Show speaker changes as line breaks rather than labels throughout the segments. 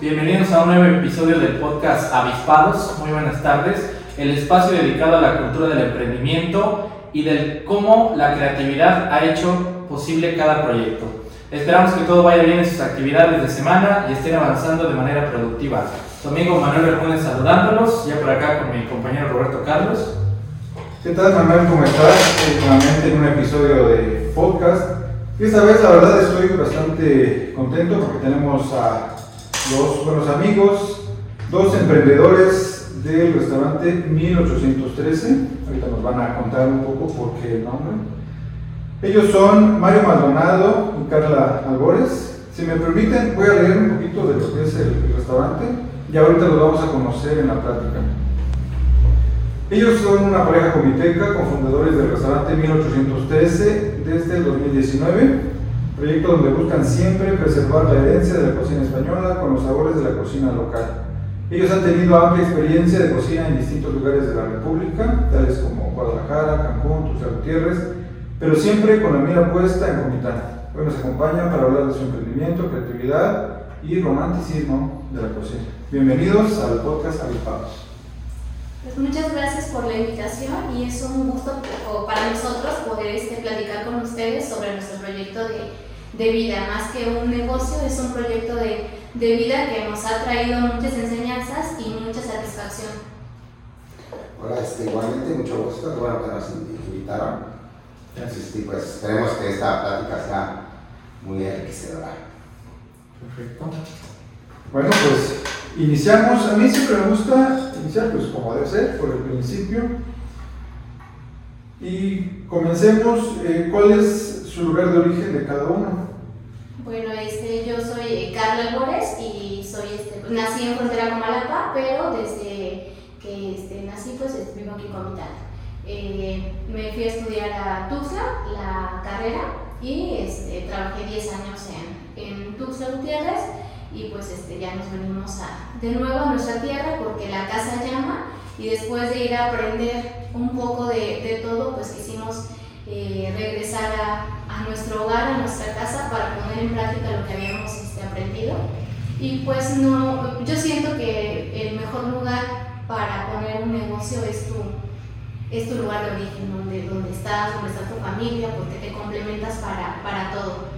Bienvenidos a un nuevo episodio del podcast Avispados. Muy buenas tardes. El espacio dedicado a la cultura del emprendimiento y del cómo la creatividad ha hecho posible cada proyecto. Esperamos que todo vaya bien en sus actividades de semana y estén avanzando de manera productiva. Su amigo Manuel Hernández saludándolos, ya por acá con mi compañero Roberto Carlos.
¿Qué tal Manuel? ¿Cómo estás? Eh, nuevamente en un episodio de podcast. Esta vez la verdad estoy bastante contento porque tenemos a dos buenos amigos, dos emprendedores del restaurante 1813. Ahorita nos van a contar un poco por qué el nombre. Ellos son Mario Maldonado y Carla Albores. Si me permiten, voy a leer un poquito de lo que es el, restaurante y ahorita los vamos a conocer en la práctica. Ellos son una pareja comiteca, cofundadores del restaurante 1813 desde el 2019 proyecto donde buscan siempre preservar la herencia de la cocina española con los sabores de la cocina local. Ellos han tenido amplia experiencia de cocina en distintos lugares de la República, tales como Guadalajara, Cancún, Tuxtla Gutiérrez, pero siempre con la mira puesta en Comitán. Hoy nos acompañan para hablar de su emprendimiento, creatividad y romanticismo de la cocina. Bienvenidos al podcast Avipados.
Pues muchas gracias por la invitación y es un gusto para nosotros poder este, platicar con ustedes sobre nuestro proyecto de de vida, más que un negocio, es un proyecto de, de vida que nos ha traído muchas enseñanzas y mucha satisfacción.
Hola, este, igualmente mucho gusto, bueno que nos invitaron. Entonces, pues esperemos que esta plática sea muy enriquecedora.
Perfecto. Bueno, pues iniciamos. A mí siempre me gusta iniciar, pues como debe ser, por el principio. Y comencemos. Eh, ¿Cuál es su lugar de origen de cada uno?
Bueno, este, yo soy Carla Albores y soy, este, nací en Frontera Comalapa, pero desde que este, nací pues vivo aquí en Comitán. Eh, me fui a estudiar a Tuxtla, la carrera, y este, trabajé 10 años en, en Tuxtla Gutiérrez y pues este, ya nos venimos a, de nuevo a nuestra tierra porque la casa llama y después de ir a aprender un poco de, de todo, pues quisimos eh, regresar a, nuestro hogar, a nuestra casa, para poner en práctica lo que habíamos este, aprendido. Y pues no, yo siento que el mejor lugar para poner un negocio es tu, es tu lugar de origen, donde, donde estás, donde está tu familia, porque te complementas para, para todo.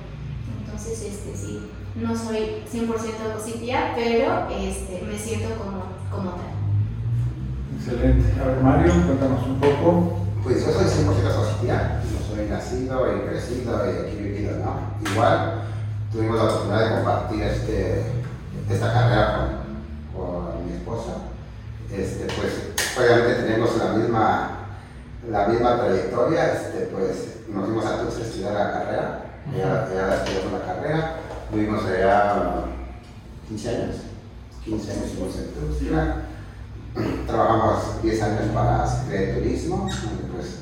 Entonces, este, sí, no soy 100% positiva, pero este, me siento como, como tal.
Excelente. A ver, Mario, cuéntanos un poco.
Pues yo soy 100% social soy nacido y crecido y aquí vivido, ¿no? Igual tuvimos la oportunidad de compartir este, esta carrera con, con mi esposa. Este, pues obviamente tenemos la misma, la misma trayectoria, este, pues nos fuimos a Tuxtla a estudiar la carrera, ya, ya estudiamos la carrera, tuvimos allá 15 años, 15 años fuimos en Tuxtla, trabajamos 10 años para Secretaría de Turismo, pues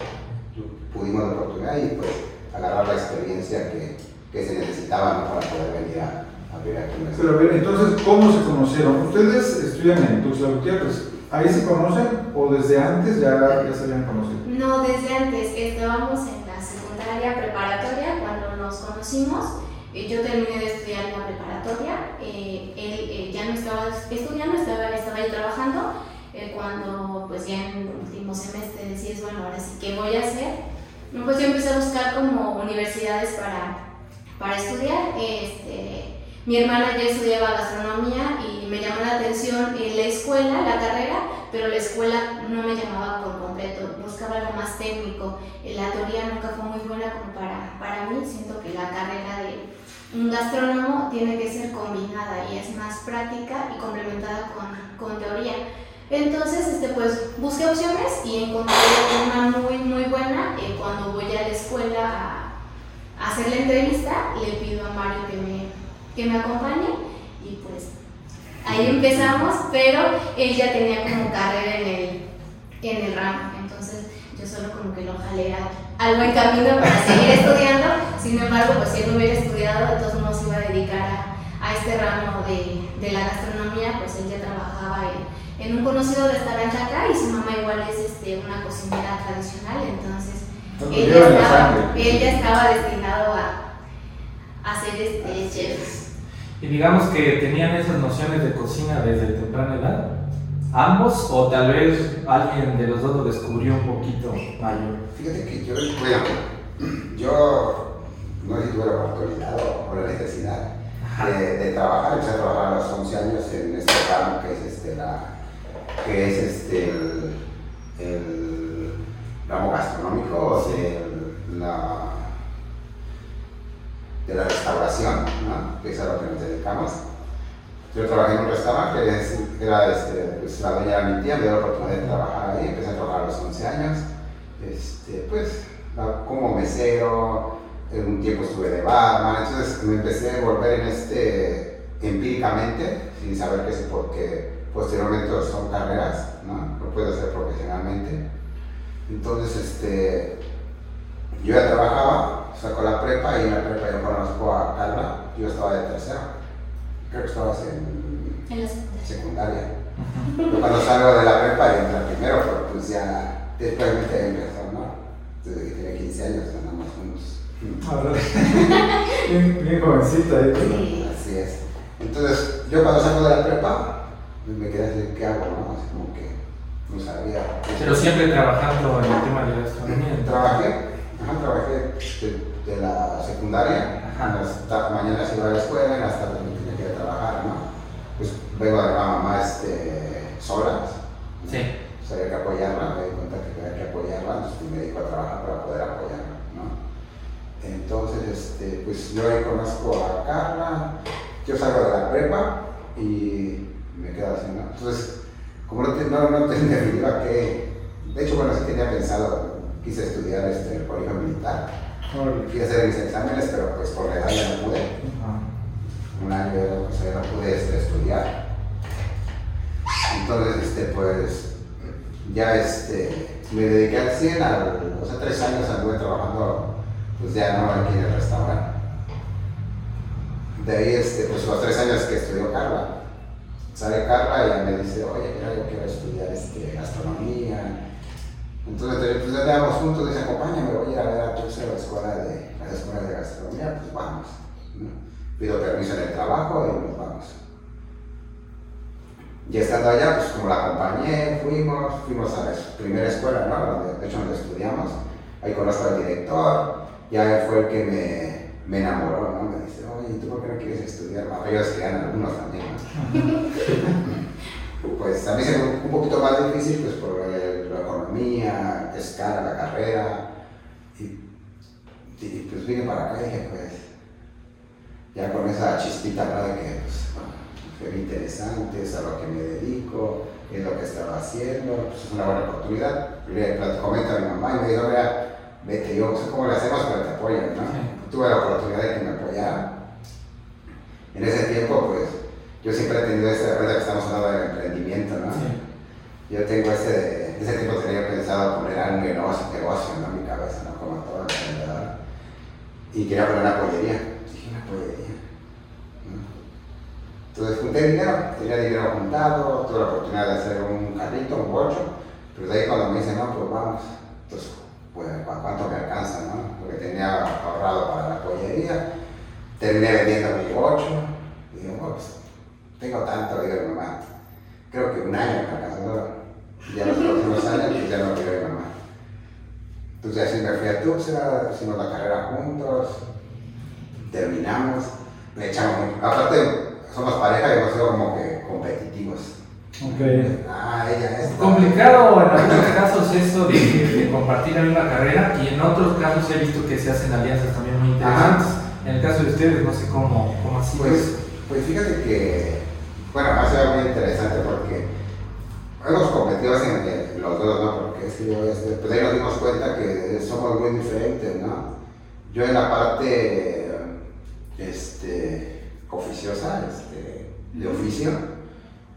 pudimos la oportunidad y pues agarrar la experiencia que, que se necesitaba para poder venir a, abrir aquí.
Pero a ver, entonces, ¿cómo se conocieron? Ustedes estudian en Tuxtla Gutiérrez. ¿Ahí se conocen o desde antes ya, ya se habían conocido?
No, desde antes. Estábamos en la secundaria preparatoria cuando nos conocimos. Eh, yo terminé de estudiar la preparatoria. Eh, él eh, ya no estaba estudiando, estaba, estaba ahí trabajando. cuando pues ya en el último semestre decías, bueno, ahora sí, ¿qué voy a hacer? Pues yo empecé a buscar como universidades para, para estudiar. Este, mi hermana ya estudiaba gastronomía y me llamó la atención en la escuela, la carrera, pero la escuela no me llamaba por completo, buscaba algo más técnico. La teoría nunca fue muy buena como para, para mí, siento que la carrera de un gastrónomo tiene que ser combinada y es más práctica y complementada con, con teoría. Entonces, este, pues busqué opciones y encontré una muy, muy buena. Eh, cuando voy a la escuela a, hacer la entrevista, le pido a Mario que me, que me acompañe y pues Ahí empezamos, pero él ya tenía como carrera en el, en el ramo, entonces yo solo como que lo jalé a- al buen camino para seguir estudiando, sin embargo, pues si él no hubiera estudiado, de todos modos iba a dedicar a, a este ramo de, de la gastronomía, pues él ya trabajaba en, en un conocido restaurante acá y su mamá igual es este, una cocinera tradicional, entonces él ya, estaba, él ya estaba destinado a, a ser este chef.
Y digamos que tenían esas nociones de cocina desde temprana edad. ¿Ambos o tal vez alguien de los dos lo descubrió un poquito mayor?
Fíjate que yo, bueno, yo no sé si tuve la oportunidad o, la necesidad de, de trabajar. Empecé a trabajar a los 11 años en este ramo que es este, la, que es este, el, ramo gastronómico de la, de la restauración, que es a lo que nos dedicamos. Yo trabajé en un restaurante es- era este, pues, la dueña era mi tía, me dio la oportunidad de trabajar ahí, empecé a trabajar a los 11 años, este, pues como mesero, en un tiempo estuve de barman, entonces me empecé a envolver en este empíricamente, sin saber que sí, porque posteriormente son carreras, ¿no? Lo puedes hacer profesionalmente. Entonces, este, yo ya trabajaba, saco la prepa y en la prepa yo conozco a Carla, yo estaba de tercero, creo que estabas en
En la secundaria.
Yo cuando salgo de la prepa y entra primero, pero pues ya después me quedé empezó, ¿no? Desde que tenía 15 años andamos juntos.
Ahora, bien, bien jovencita ahí.
Sí.
Así es. Entonces, yo cuando salgo de la prepa, pues me quedé así, ¿qué hago, no? Así como que no sabía.
Pero siempre trabajando en el tema de gastronomía.
Trabajé, ajá, trabajé de, de la secundaria, en las mañanas iba a la escuela, en las tardes me tenía que ir a trabajar, ¿no? Pues vengo de la mamá este, sola,
Sí.
pues había que apoyarla, me di cuenta que había que apoyarla, entonces me dedico a trabajar para poder apoyarla, ¿no? Entonces, este, pues yo ahí conozco a Carla, yo salgo de la prepa y me quedo así, ¿no? Entonces, como no, no, no tenía definitiva que, de hecho, bueno, sí tenía pensado, quise estudiar este, el colegio militar, fui a hacer mis exámenes, pero pues por la edad ya no pude un año ya no, o sea, no pude este, estudiar. Entonces, este, pues, ya este, me dediqué al 100, al, o sea, tres años anduve trabajando, pues ya no aquí en el restaurante. De ahí, este, pues los tres años que estudió Carla, sale Carla y me dice, oye, mira, yo quiero estudiar este, gastronomía. Entonces, pues ya andamos juntos, dice, acompáñame, voy a ir a ver a Tuxtla, la escuela de, las escuelas de gastronomía, pues vamos. Pido permiso en el trabajo y nos vamos. Y estando allá, pues como la acompañé, fuimos, fuimos a la primera escuela, ¿no? De hecho, donde estudiamos. Ahí conozco al director, ya él fue el que me, me enamoró, ¿no? Me dice, oye, ¿y tú por qué no quieres estudiar? Más ellos querían algunos también, ¿no? Pues me fue un poquito más difícil, pues por el- la economía, es cara la carrera. Y, y, pues vine para acá y dije, pues, ya con esa chispita, ¿no? De que, pues, fue interesante, es a lo que me dedico, es lo que estaba haciendo, pues es una buena oportunidad. Le comento a mi mamá y me dijo, mira, vete, yo no sé cómo le hacemos, pero te apoyan, ¿no? Tuve la oportunidad de que me apoyara. En ese tiempo, pues, yo siempre he tenido ese, ahorita que estamos hablando del emprendimiento, ¿no?
Sí.
Yo tengo ese, ese tiempo tenía pensado poner algún negocio, negocio ¿no? en mi cabeza, ¿no? Como todo emprendedor. Y quería poner una pollería. Dije, una pollería. ¿no? Entonces junté dinero, tenía dinero juntado, tuve la oportunidad de hacer un carrito, un bocho, pero de ahí cuando me dicen, no, pues vamos, entonces, pues, ¿cu- ¿cuánto me alcanza, no? Lo que tenía ahorrado para la pollería, terminé vendiendo mi bocho, y digo, bueno, pues, tengo tanto, digo mi mamá, creo que un año me alcanzó, ya los próximos años, pues ya no quiero mi mamá. Entonces así me fui a Tuxtla, hicimos la carrera juntos, terminamos, le echamos mucho. Aparte, somos pareja y hemos sido como que competitivos.
Ok.
Ah, ella es.
Complicado en algunos casos eso de, de compartir la misma carrera y en otros casos he visto que se hacen alianzas también muy interesantes. En el caso de ustedes no sé cómo, cómo así.
Pues, pues fíjate que, bueno, ha sido muy interesante porque hemos competido en, los dos, ¿no? Porque es que yo, este, pues ahí nos dimos cuenta que somos muy diferentes, ¿no? Yo en la parte, este, oficiosa, este, de oficio,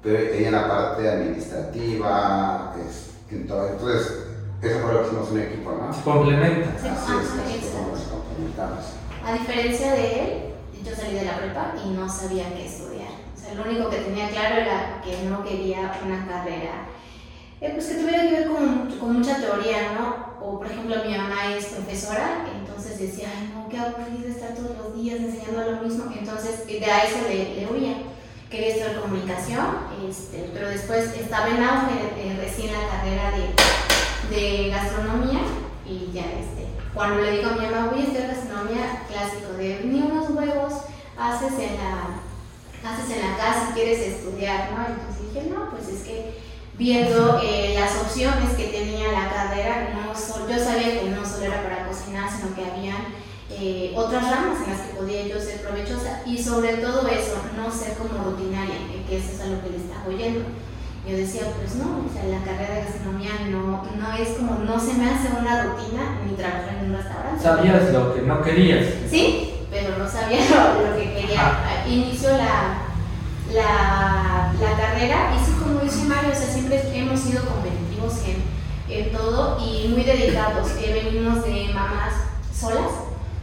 pero ella en la parte administrativa, es, en todo. entonces eso fue lo que hicimos un equipo, ¿no?
Se complementa.
Sí,
Así es, como nos complementamos.
A diferencia de él, yo salí de la prepa y no sabía qué estudiar. Lo único que tenía claro era que no quería una carrera eh, pues que tuviera que ver con, con mucha teoría, ¿no? O por ejemplo, mi mamá es profesora, entonces decía, ay, no, qué aburrido estar todos los días enseñando lo mismo. Entonces, de a eso le, le huía. Quería estudiar comunicación, este, pero después estaba en auge eh, recién la carrera de, de gastronomía y ya, este, cuando le digo a mi mamá, voy a estudiar gastronomía, clásico de ni unos huevos haces en la, haces en la casa si quieres estudiar, ¿no? Entonces dije, no, pues es que viendo eh, las opciones que tenía la carrera, no solo, yo sabía que no solo era para cocinar, sino que había eh, otras ramas en las que podía yo ser provechosa y sobre todo eso, no ser como rutinaria, que eso es a lo que le estaba oyendo. Yo decía, pues no, o sea, la carrera de gastronomía no, no es como, no se me hace una rutina ni trabajar en un restaurante.
Sabías lo que no querías.
Sí, pero no sabía lo, lo que quería. Inició la, la, la carrera y sí, como dice Mario, o sea, siempre hemos sido competitivos en, en todo y muy dedicados. Eh, venimos de mamás solas,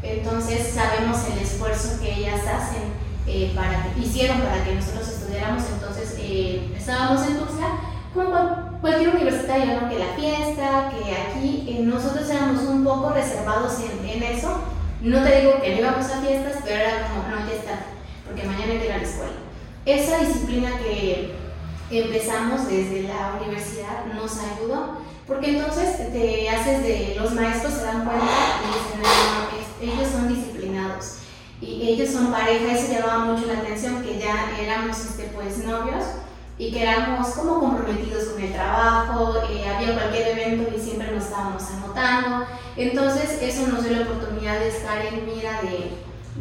entonces sabemos el esfuerzo que ellas hacen eh, para que hicieron para que nosotros estudiáramos. Entonces eh, estábamos en Tuxtla como cual- cualquier universitario, ¿no? Que la fiesta, que aquí eh, nosotros éramos un poco reservados en, en eso. No te digo que no íbamos a fiestas, pero era como, no, ya está, porque mañana hay que ir a la escuela. Esa disciplina que empezamos desde la universidad nos ayudó, porque entonces te haces de, los maestros se dan cuenta y dicen, "No, ellos son disciplinados y ellos son pareja, eso llamaba mucho la atención, que ya éramos este, pues novios y que éramos como comprometidos con el trabajo, eh, había cualquier evento y siempre nos estábamos anotando, entonces eso nos dio la oportunidad de estar en mira de,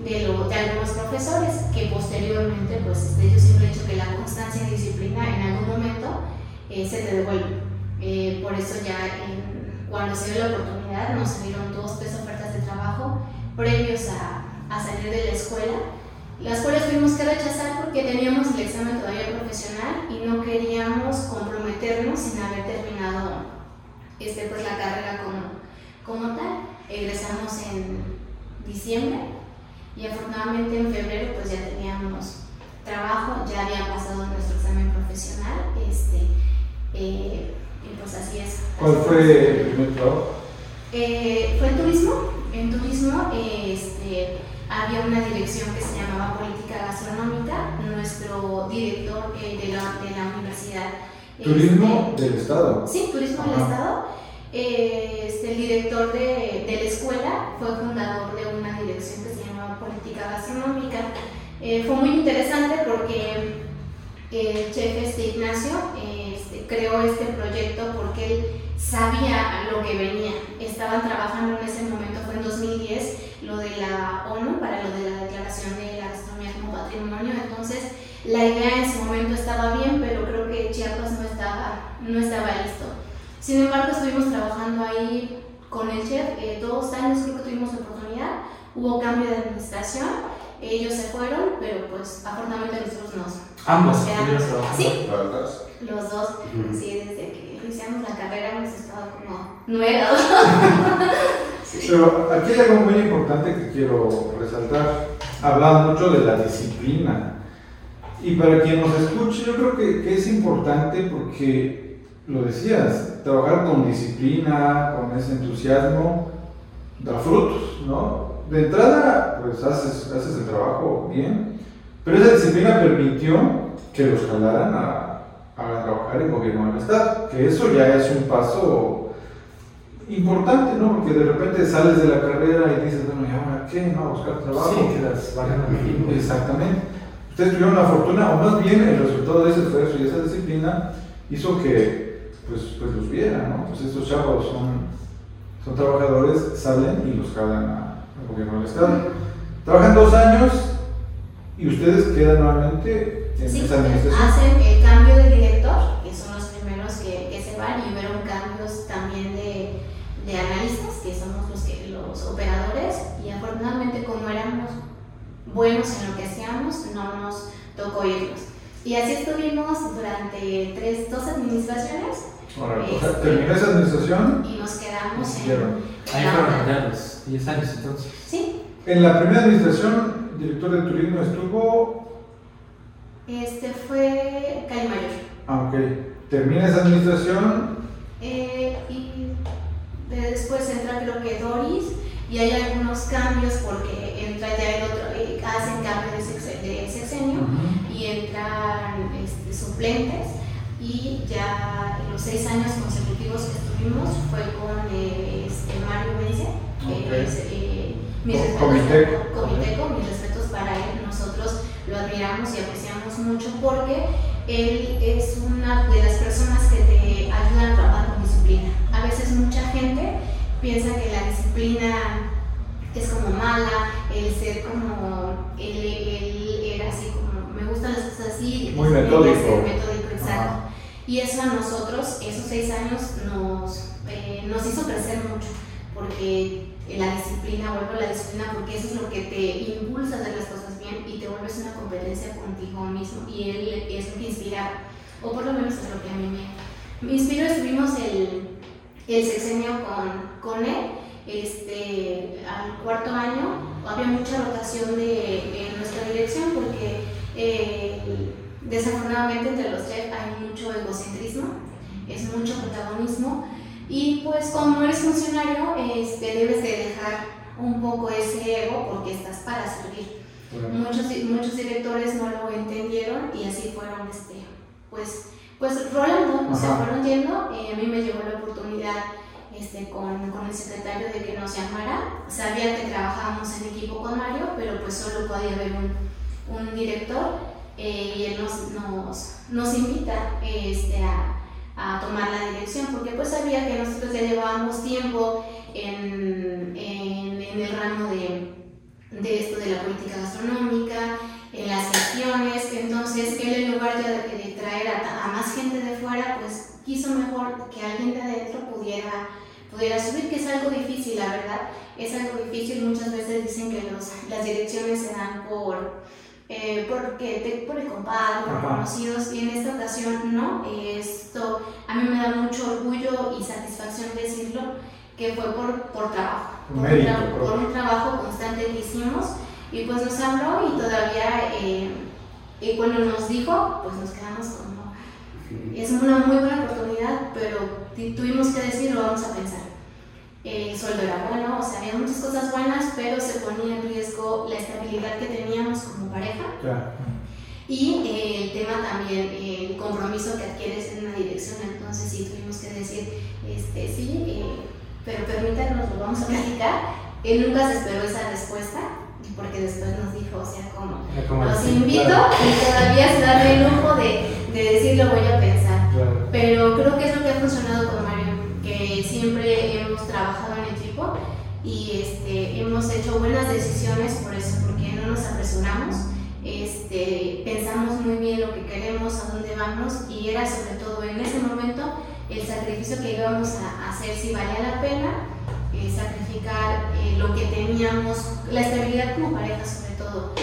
de, lo- de algunos profesores que posteriormente, pues este, yo siempre he dicho que la constancia y disciplina en algún momento eh, se te devuelve. Eh, por eso ya cuando se dio la oportunidad nos salieron dos, tres ofertas de trabajo previos a, a salir de la escuela, las cuales tuvimos que rechazar porque teníamos el examen todavía profesional y no queríamos comprometernos sin haber terminado este, pues, la carrera como, como tal. Egresamos en diciembre y afortunadamente en febrero pues ya teníamos trabajo, ya había pasado nuestro examen profesional este, eh, y pues así es.
¿Cuál fue el primer trabajo?
eh, fue en turismo. En turismo este, había una dirección que se llamaba Política Gastronómica. Nuestro director eh, de, la, de la universidad.
Turismo
este,
del Estado.
Sí, Turismo del
Ajá.
Estado. Eh, este, el director de, de la escuela fue fundador de una dirección que se llamaba Política Gastronómica. Eh, fue muy interesante porque el chef este Ignacio eh, este, creó este proyecto porque él sabía lo que venía. Estaban trabajando en ese momento, fue en 2010, lo de la ONU para lo de la declaración de la gastronomía como patrimonio. Entonces, la idea en ese momento estaba bien, pero creo que Chiapas no estaba, no estaba listo. Sin embargo, estuvimos trabajando ahí con el chef eh, dos años, creo que tuvimos la oportunidad. Hubo cambio de administración, ellos se fueron, pero pues afortunadamente nosotros nos,
Ambos
nos quedamos. Sí,
Los dos.
sí, desde que iniciamos la carrera hemos estado como nuevos.
Pero aquí hay algo muy importante que quiero resaltar. Hablan mucho de la disciplina. Y para quien nos escuche, yo creo que, que es importante porque, lo decías, trabajar con disciplina, con ese entusiasmo, da frutos, ¿no? De entrada, pues haces, haces el trabajo bien, pero esa disciplina permitió que los jalaran a, a trabajar en gobierno del Estado, que eso ya es un paso importante, ¿no? Porque de repente sales de la carrera y dices, bueno, ¿y ahora qué? ¿No? A buscar trabajo.
Sí, vagando el tiempo.
Exactamente. Ustedes tuvieron la fortuna, o más bien el resultado de ese esfuerzo y esa disciplina hizo que pues, pues los vieran, ¿no? Pues estos chavos son, son trabajadores, salen y los jalan a- al gobierno del Estado. Trabajan dos años y ustedes quedan nuevamente en
Sí,
esa administración.
hacen el cambio de director, que son los primeros que, que se van, y hubieron cambios también de, de analistas, que somos los, que, los operadores, y afortunadamente como éramos buenos en lo que hacíamos, no nos tocó irnos. Y así estuvimos durante tres, dos administraciones
Ahora, o sea,
Este-
terminó esa administración.
y nos quedamos en,
Ahí fueron
otra.
ya los 10 años entonces.
Sí,
En la primera administración, el director de turismo estuvo.
este fue Calle Mayor.
Ah, ok. Termina esa administración.
Eh, y de- después entra creo que Doris y hay algunos cambios porque entra ya el otro, eh, hacen cambio de, sexe- de sexenio y entran este, suplentes y ya en los seis años consecutivos que estuvimos fue con eh, este, Mario Vence, que
Ok.
es, eh, mis
Co-
respetos-
Comiteco.
Comiteco, mis respetos para él, nosotros lo admiramos y apreciamos mucho porque él es una de las personas que te ayudan a trabajar con disciplina. A veces mucha gente piensa que la disciplina es como mala, el ser como, él, él era así como, me gustan las cosas así,
Muy metódico.
ser metódico, exacto. Y eso a nosotros, esos seis años, nos, eh, nos hizo crecer mucho, porque la disciplina, vuelvo a la disciplina, porque eso es lo que te impulsa a hacer las cosas bien y te vuelves una competencia contigo mismo. Y él es lo que inspira, o por lo menos es lo que a mí me, me inspiró. Estuvimos el, el sexenio con, con él. Este, al cuarto año había mucha rotación de, en nuestra dirección porque eh, desafortunadamente entre los chefs hay mucho egocentrismo, es mucho protagonismo y pues como eres funcionario este, debes de dejar un poco ese ego porque estás para servir. Muchos, muchos directores no lo entendieron y así fueron este, pues, pues rolando, se fueron yendo. Eh, a mí me llegó la oportunidad este, con, con el secretario de que nos llamara. Sabía que trabajábamos en equipo con Mario, pero pues solo podía haber un, un director eh, y él nos, nos, nos invita este, a, a tomar la dirección porque pues sabía que nosotros ya llevábamos tiempo en, en, en el ramo de, de esto de la política gastronómica, en las gestiones, entonces él en lugar de, de traer a, a más gente de fuera, pues quiso mejor que alguien de adentro pudiera, pudiera subir, que es algo difícil, la verdad, es algo difícil, muchas veces dicen que los, las direcciones se dan por, eh, porque te, por el compadre, por
Ajá.
conocidos, y en esta ocasión no, esto a mí me da mucho orgullo y satisfacción decirlo, que fue por, por trabajo, por, un tra- por un trabajo constante que hicimos y pues nos habló y todavía eh, y cuando nos dijo pues nos quedamos como es una muy buena oportunidad pero tuvimos que decir lo vamos a pensar el sueldo era bueno o sea había muchas cosas buenas pero se ponía en riesgo la estabilidad que teníamos como pareja.
Ya.
y eh, el tema también, eh, el compromiso que adquieres en una dirección, entonces sí tuvimos que decir, este, sí, eh, pero permítanos, lo vamos a platicar. Él nunca se esperó esa respuesta, porque después nos dijo, o sea, como los
así,
invito
claro,
y todavía se da el lujo de, de decir, lo voy a pensar.
claro.
Pero creo que es lo que ha funcionado con Mario, que siempre hemos trabajado en equipo y este, hemos hecho buenas decisiones por eso, porque no nos apresuramos, este, pensamos muy bien lo que queremos, a dónde vamos y era sobre todo en ese momento el sacrificio que íbamos a hacer, si valía la pena, eh, sacrificar eh, lo que teníamos, la estabilidad como pareja sobre todo,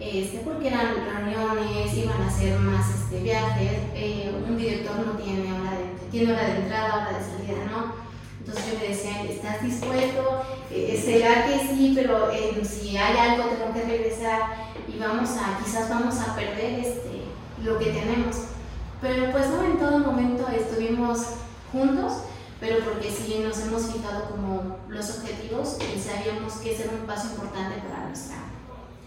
este, porque eran reuniones, iban a hacer más este, viajes, eh, un director no tiene hora de, tiene hora de entrada, hora de salida, ¿no? Entonces yo le decía, ¿estás dispuesto? Eh, ¿Será que sí? Pero eh, si hay algo tengo que regresar y vamos a, quizás vamos a perder este, lo que tenemos. Pero pues no, en todo momento estuvimos juntos, pero porque sí nos hemos fijado como los objetivos y sabíamos que ese era un paso importante para nuestra,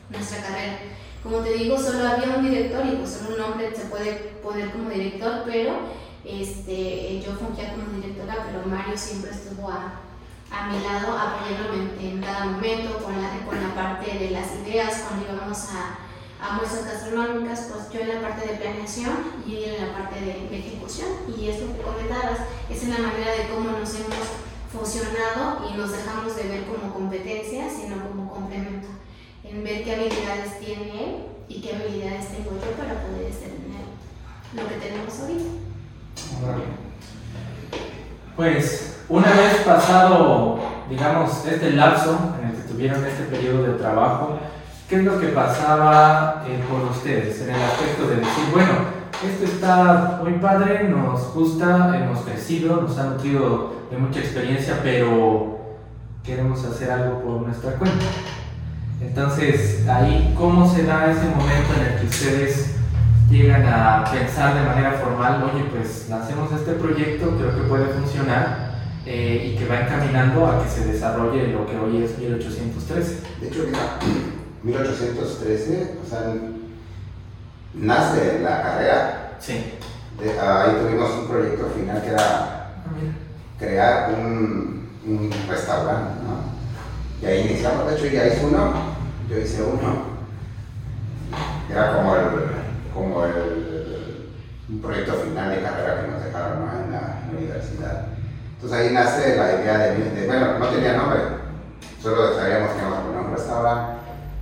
nuestra carrera. Como te digo, solo había un director y pues solo un hombre se puede poner como director, pero este, yo fungía como directora, pero Mario siempre estuvo a, a mi lado apoyándome en, cada momento con la, con la parte de las ideas, cuando íbamos a, a muestras gastronómicas, pues yo en la parte de planeación y él en la parte de, ejecución. Y es lo que comentabas, es la manera de cómo nos hemos fusionado y nos dejamos de ver como competencia, sino como complemento. En ver qué habilidades tiene él y qué habilidades tengo yo para poder tener lo que tenemos ahorita.
Pues una vez pasado, digamos, este lapso en el que tuvieron este periodo de trabajo, ¿qué es lo que pasaba eh, con ustedes en el aspecto de decir, bueno, esto está muy padre, nos gusta, hemos crecido, nos ha nutrido de mucha experiencia, pero queremos hacer algo por nuestra cuenta? Entonces, ahí, ¿cómo se da ese momento en el que ustedes llegan a pensar de manera formal, oye, pues hacemos este proyecto, creo que puede funcionar eh, y que va encaminando a que se desarrolle lo que hoy es 1813?
De hecho, mira, 1813, o sea, nace la carrera.
Sí.
De- ahí tuvimos un proyecto final que era crear un, un restaurante, ¿no? Y ahí iniciamos, de hecho ya hice uno, yo hice uno. Era como el, como el, un proyecto final de carrera que nos dejaron ¿no? en, la, en la universidad. Entonces ahí nace la idea de, de- bueno, no tenía nombre, solo sabíamos que íbamos a poner un restaurante,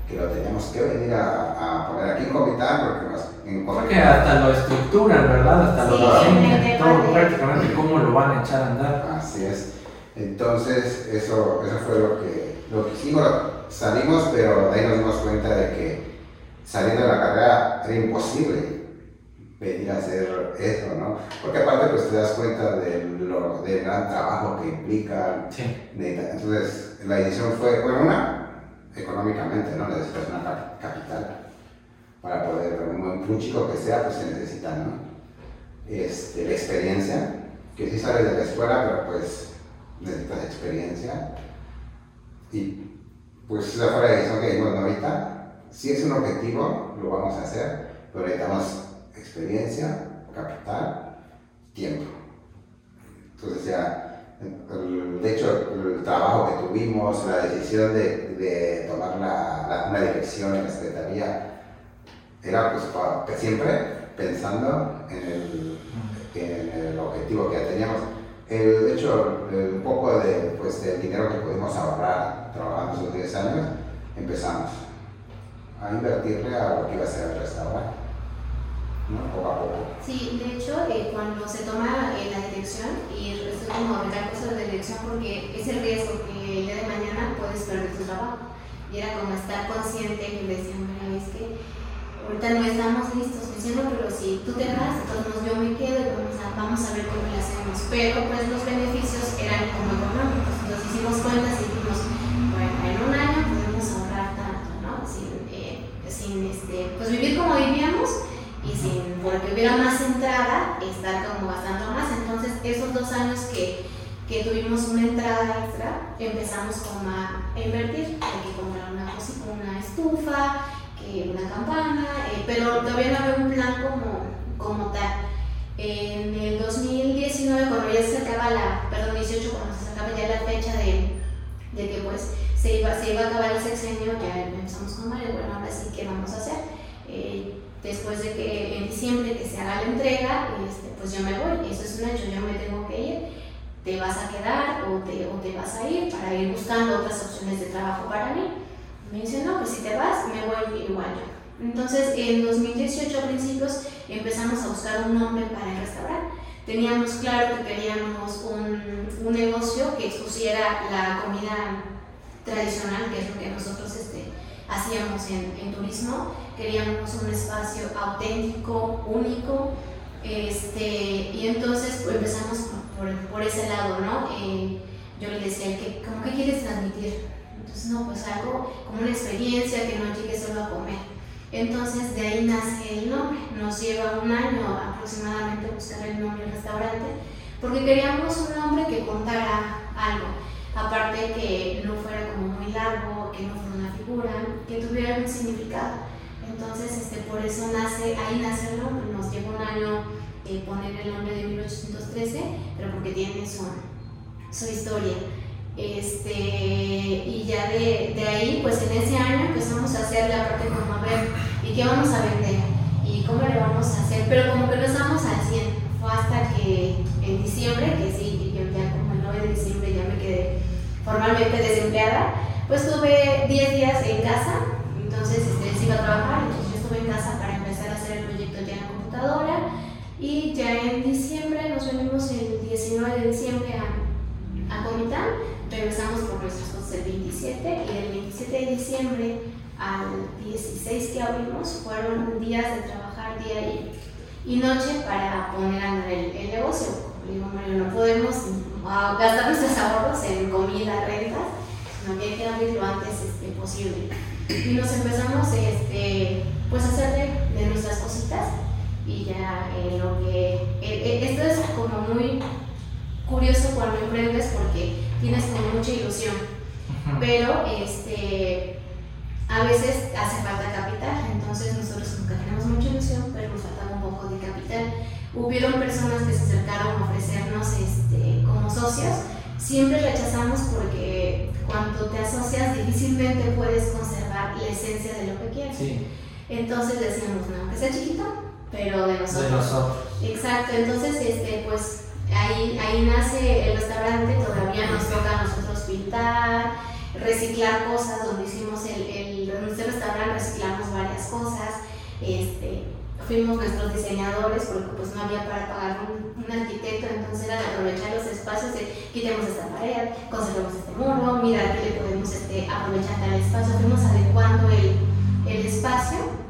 que lo teníamos que venir a, a poner aquí en Comitán, porque nos en
Porque hasta lo estructuran, ¿verdad? Hasta lo
Sí,
diseñan,
el tema
todo
de-
prácticamente cómo lo van a echar a andar.
Así es. Entonces, eso, eso fue lo que, lo que hicimos. Salimos, pero de ahí nos dimos cuenta de que saliendo de la carrera era imposible venir a hacer eso, ¿no? Porque aparte, pues te das cuenta de lo, del gran trabajo que implica.
Sí.
de- entonces, la decisión fue, bueno, una, económicamente, ¿no? Necesitas una cap- capital para poder, un, chico que sea, pues se necesita, ¿no? Este, la experiencia, que sí sales de la escuela, pero pues necesitas experiencia. Y pues esa fue la decisión que dimos ¿no? ahorita. Si es un objetivo, lo vamos a hacer, pero necesitamos experiencia, capital, tiempo. Entonces ya, de hecho, el trabajo que tuvimos, la decisión de, de tomar la, una dirección en la Secretaría, era pues pa- que siempre pensando en el, en el objetivo que teníamos. De hecho, un poco de, pues, del dinero que pudimos ahorrar trabajando esos 10 años, empezamos a invertirle a lo que iba a ser el restaurante, poco a poco.
Sí, de hecho, eh, cuando se toma eh, la dirección, y como aventar cosas de dirección porque es el riesgo que el día de mañana puedes perder tu trabajo. Y era como estar consciente le decían, "Mira, es que ahorita no estamos listos, "No, pero si tú te vas, entonces yo me quedo y vamos a, vamos a ver cómo le hacemos. Pero pues los beneficios eran como económicos. Entonces hicimos cuentas y dijimos, bueno, en un año podemos ahorrar tanto, ¿no? Sin, eh, sin este, pues vivir como vivíamos y sin porque hubiera más entrada, estar como. Entonces, esos dos años que, que tuvimos una entrada extra, empezamos como a invertir. Hay que comprar una, una estufa, que una campana, eh, pero todavía no había un plan como, como tal. En el 2019, cuando ya se acaba la, perdón, 18, cuando se acaba ya la fecha de, de que pues se iba, se iba a acabar el sexenio, ya empezamos con Mario, bueno, ahora sí, ¿qué vamos a hacer? Eh, después de que en diciembre que se haga la entrega, este, pues yo me voy, eso es un hecho, yo me tengo que ir, te vas a quedar o te, o te vas a ir para ir buscando otras opciones de trabajo para mí. Me dicen, no, pues si te vas, me voy igual yo. Entonces, en 2018 a principios empezamos a buscar un nombre para el restaurante. Teníamos claro que queríamos un, un negocio que expusiera la comida tradicional, que es lo que nosotros este, hacíamos en, en turismo. Queríamos un espacio auténtico, único, este, y entonces pues, empezamos por, por- ese lado, ¿no? Eh, yo le decía, ¿qué, ¿cómo que quieres transmitir? Entonces, no, pues algo como una experiencia que no llegue solo a comer. Entonces, de ahí nace el nombre. Nos lleva un año aproximadamente buscar el nombre del restaurante, porque queríamos un nombre que contara algo. Aparte que no fuera como muy largo, que no fuera una figura, que tuviera algún significado. Entonces, este, por eso nace, ahí nace el nombre. Nos lleva un año eh, poner el nombre de 1813, pero porque tiene su, su historia. Este, y ya de, de ahí, pues en ese año empezamos a hacer la parte como a ver, ¿y qué vamos a vender? ¿Y cómo le vamos a hacer? Pero como que estamos al 100. Fue hasta que en diciembre, que sí, yo ya como el 9 de diciembre ya me quedé formalmente desempleada, pues tuve 10 días en casa, entonces este, se iba a trabajar, entonces yo estuve en casa para empezar a hacer el proyecto ya en la computadora y ya en diciembre nos venimos el 19 de diciembre a, a Comitán, regresamos por nuestras cosas el 27 y el 27 de diciembre al 16 que abrimos fueron días de trabajar día y, noche para poner a andar el, negocio. Digo, Mario, no podemos gastar nuestros ahorros en comida, rentas, sino que hay que abrir lo antes este, posible. Y nos empezamos este, pues, a hacer de, de nuestras cositas y ya eh, lo que... eh, eh, esto es como muy curioso cuando emprendes porque tienes como mucha ilusión. Pero este a veces hace falta capital, entonces nosotros como que tenemos mucha ilusión, pero nos faltaba un poco de capital. Hubieron personas que se acercaron a ofrecernos este, como socios, siempre rechazamos porque cuando te asocias difícilmente puedes la esencia de lo que quieres.
Sí,
Entonces decíamos, no, que sea chiquito, pero de nosotros.
de nosotros.
Exacto, entonces este, pues ahí, ahí nace el restaurante, todavía nos toca a nosotros pintar, reciclar cosas, donde hicimos el, el en este restaurante reciclamos varias cosas, este, fuimos nuestros diseñadores porque pues no había para pagar un, un arquitecto, entonces era de aprovechar los espacios de quitemos esta pared, conservemos este muro, mira aquí le podemos este, aprovechar tal espacio, fuimos adecuando el, el espacio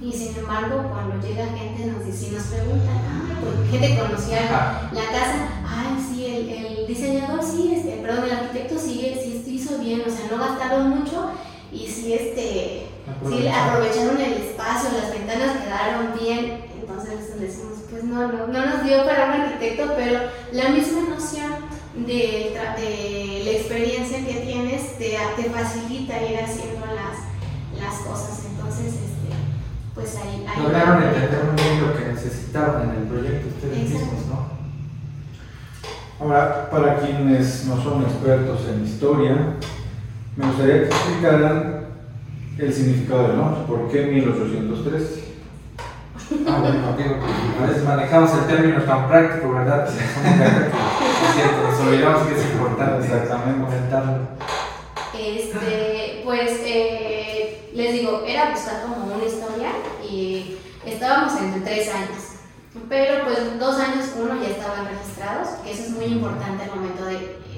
y sin embargo, cuando llega gente nos dice, y nos preguntan, ay, pues gente conocía
Ajá.
la casa, ay, sí, el, el diseñador sí, este, perdón, el arquitecto sí, sí hizo bien, o sea, no gastaron mucho y sí, este, sí aprovecharon el espacio, las ventanas quedaron bien, entonces decimos, pues no, no, no nos dio para un arquitecto, pero la misma noción de, de la experiencia que tienes te, te facilita ir haciendo las, las cosas, entonces, este, pues ahí... ahí
Lograron entender muy bien lo que necesitaban en el proyecto ustedes
Exacto.
mismos, ¿no?
Ahora, para quienes no son expertos en historia, me gustaría que explicaran el significado del nombre. ¿Por qué 1813?
Ah, bueno, digo a veces manejamos el término tan práctico, ¿verdad? Que de- es cierto, nos olvidamos que es importante
Exactamente.
comentarlo.
Este, pues eh, les digo, era buscar como una historia y estábamos entre tres años. Pero pues dos años, uno ya estaban registrados, que eso es muy importante al momento de,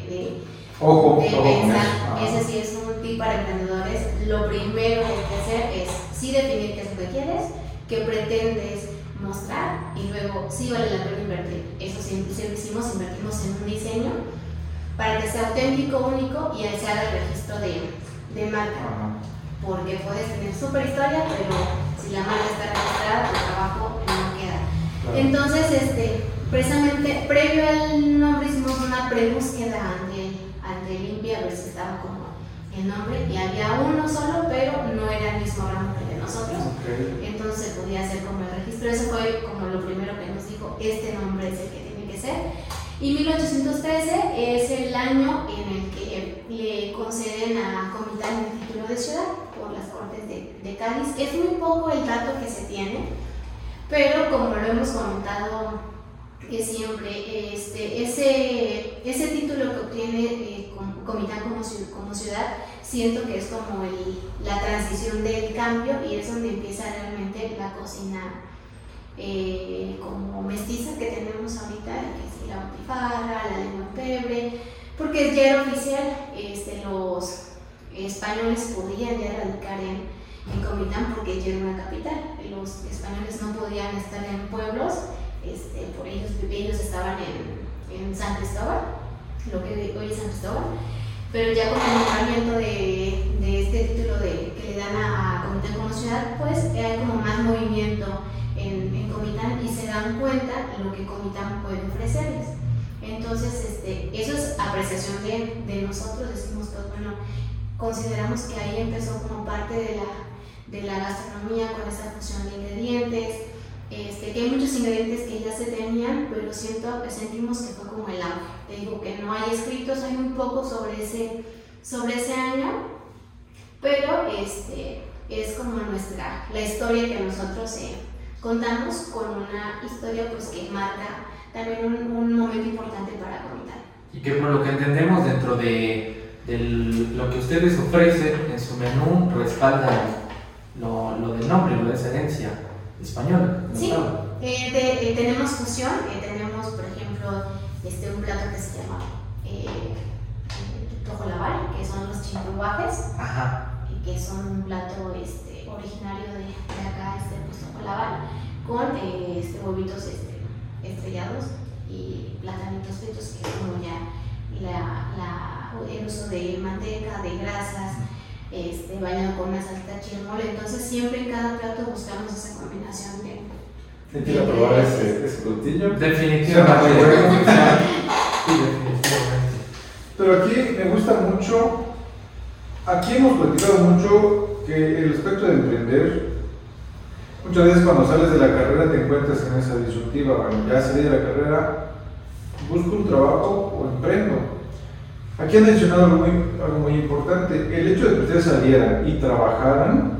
de,
Ojo,
de
ojo
pensar. Ese sí es un tip para emprendedores. Lo primero que hay que hacer es sí definir qué es lo que quieres, qué pretendes mostrar y luego sí vale la pena invertir. Eso siempre, siempre hicimos, invertimos en un diseño para que sea auténtico, único y haga el registro de, de marca.
Ajá.
Porque puedes tener super historia, pero si la marca está registrada, tu trabajo no queda.
Claro.
Entonces, este, precisamente previo al nombre hicimos una prebúsqueda ante, ante Ver si estaba como el nombre y había uno solo, pero no era el mismo ramo que el de nosotros.
Ok.
Entonces podía hacer como el registro. Eso fue como lo primero que nos dijo, este nombre es el que tiene que ser. Y 1813 es el año en el que le conceden a Comitán el título de ciudad por las Cortes de, de Cádiz. Es muy poco el dato que se tiene, pero como lo hemos comentado que siempre, este, ese, ese título que obtiene eh, Com- Comitán como, ciu- como ciudad, siento que es como el- la transición del cambio y es donde empieza realmente la cocina eh, como mestiza que tenemos ahorita, la botifarra, la lengua pebre, porque ya era oficial, este, los españoles podían ya radicar en, en Comitán porque ya era una capital, los españoles no podían estar en pueblos, este, por ellos, ellos estaban en, en San Cristóbal, lo que hoy es San Cristóbal, pero ya con el nombramiento de, de este título de, que le dan a, a Comitán como ciudad, pues hay como más movimiento en, en Comitán y se dan cuenta lo que Comitán puede ofrecerles. Entonces, este, eso es apreciación de, de nosotros, decimos, pues bueno, consideramos que ahí empezó como parte de la, de la gastronomía con esa fusión de ingredientes, este, que hay muchos ingredientes que ya se tenían, pero siento, sentimos que fue como el auge. Te digo que no hay escritos, hay muy poco sobre ese, sobre ese año, pero este, es como nuestra, la historia que nosotros eh, contamos con una historia pues que marca también un, un momento importante para Comitán.
Y que por lo que entendemos dentro de, del- lo que ustedes ofrecen en su menú respalda lo, lo del nombre, lo de esa herencia española.
Sí. Eh, de- eh, tenemos fusión, eh, tenemos por ejemplo este, un plato que se llama tojolabal, que son los chimpuajes.
Ajá.
que son un plato este, originario de, de acá, este, pues con este, huevitos este, estrellados y platanitos fritos, que es como ya la, la, el uso de manteca, de grasas, este, bañado con una salsa chirmol. Entonces, siempre en cada plato buscamos esa combinación de.
¿Quién quiere probar ese, platillo?
Definitivamente.
Pero aquí me gusta mucho, aquí hemos platicado mucho que el aspecto de emprender, muchas veces cuando sales de la carrera te encuentras en esa disyuntiva, bueno, ya salí de la carrera, busco un trabajo o emprendo. Aquí han mencionado algo muy, algo muy importante, el hecho de que ustedes salieran y trabajaran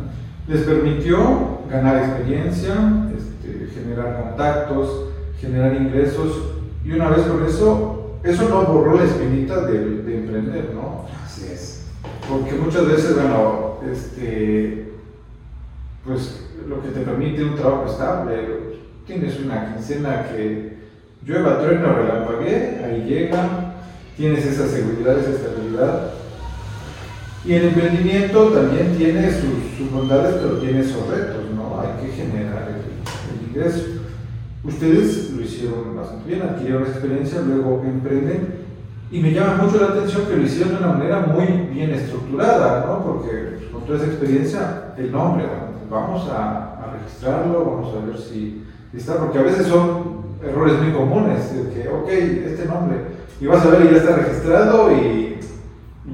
les permitió ganar experiencia, este, generar contactos, generar ingresos y una vez con eso, eso no borró la espinita de, de emprender, ¿no?
Así es.
Porque muchas veces, bueno, este, pues lo que te permite un trabajo estable, tienes una quincena que llueva, truena o relampaguee, ahí llega, tienes esa seguridad, esa estabilidad. Y el emprendimiento también tiene sus, sus bondades, pero tiene sus retos, ¿no? Hay que generar el, el ingreso. Ustedes lo hicieron bastante bien, adquirieron experiencia, luego emprenden y me llama mucho la atención que lo hicieron de una manera muy bien estructurada, ¿no? Porque con toda esa experiencia, el nombre, vamos a, a registrarlo, vamos a ver si está, porque a veces son errores muy comunes, de que, ok, este nombre, y vas a ver y ya está registrado y,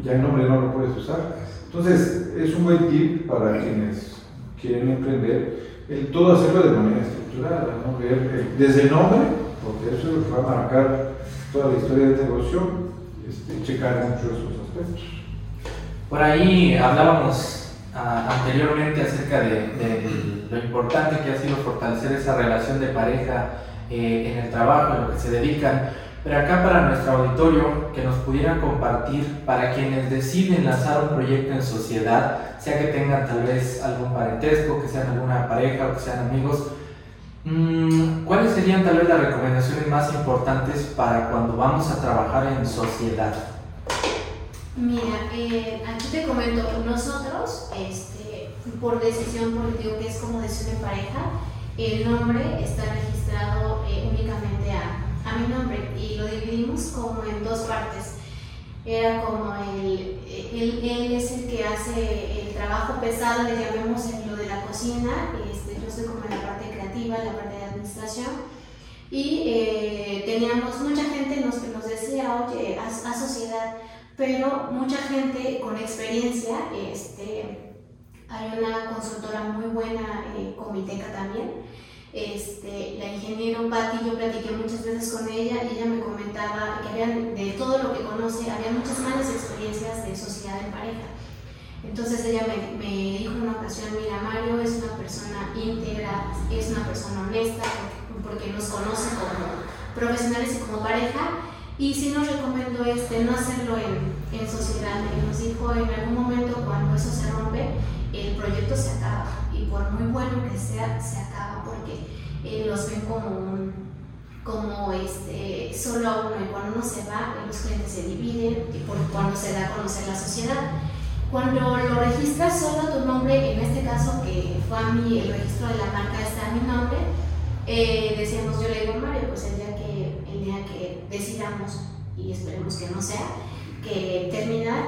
ya el nombre no lo puedes usar. Entonces, es un buen tip para quienes quieren emprender, el todo hacerlo de manera estructurada, ¿no? Eh, desde el nombre, porque eso es lo que va a marcar toda la historia del negocio, este, checar mucho esos aspectos.
Por ahí hablábamos ah, anteriormente acerca de, de lo importante que ha sido fortalecer esa relación de pareja eh, en el trabajo, en lo que se dedican. Pero acá para nuestro auditorio, que nos pudieran compartir para quienes deciden lanzar un proyecto en sociedad, sea que tengan tal vez algún parentesco, que sean alguna pareja o que sean amigos, mm, ¿cuáles serían tal vez las recomendaciones más importantes para cuando vamos a trabajar en sociedad?
Mira, eh, aquí te comento, nosotros, este, por decisión, porque digo que es como decisión de pareja, el nombre está registrado eh, únicamente a, a mi nombre y lo dividimos como en dos partes. Era como el, él, él es el que hace el trabajo pesado, le llamemos en lo de la cocina, este, yo soy como en la parte creativa, la parte de administración. Y eh, teníamos mucha gente nos, nos decía, oye, haz, haz sociedad, pero mucha gente con experiencia, este, hay una consultora muy buena, eh, Comiteca también, este, la ingeniero Patti, yo platiqué muchas veces con ella y ella me comentaba que habían, de todo lo que conoce, había muchas malas experiencias de sociedad en pareja. Entonces ella me, me dijo en una ocasión, mira, Mario es una persona íntegra, es una persona honesta, porque, nos conoce como profesionales y como pareja, y sí nos recomendó este, no hacerlo en, en sociedad. Y nos dijo en algún momento cuando eso se rompe, el proyecto se acaba. Y por muy bueno que sea, se acaba porque eh, los ven como un, como este, solo a uno. Y cuando uno se va, los clientes se dividen y por cuando se da a conocer la sociedad. Cuando lo registras solo tu nombre, en este caso que fue a mí el registro de la marca está a mi nombre, eh, decíamos, yo le digo a Mario, pues el día que, el día que decidamos, y esperemos que no sea, que terminar,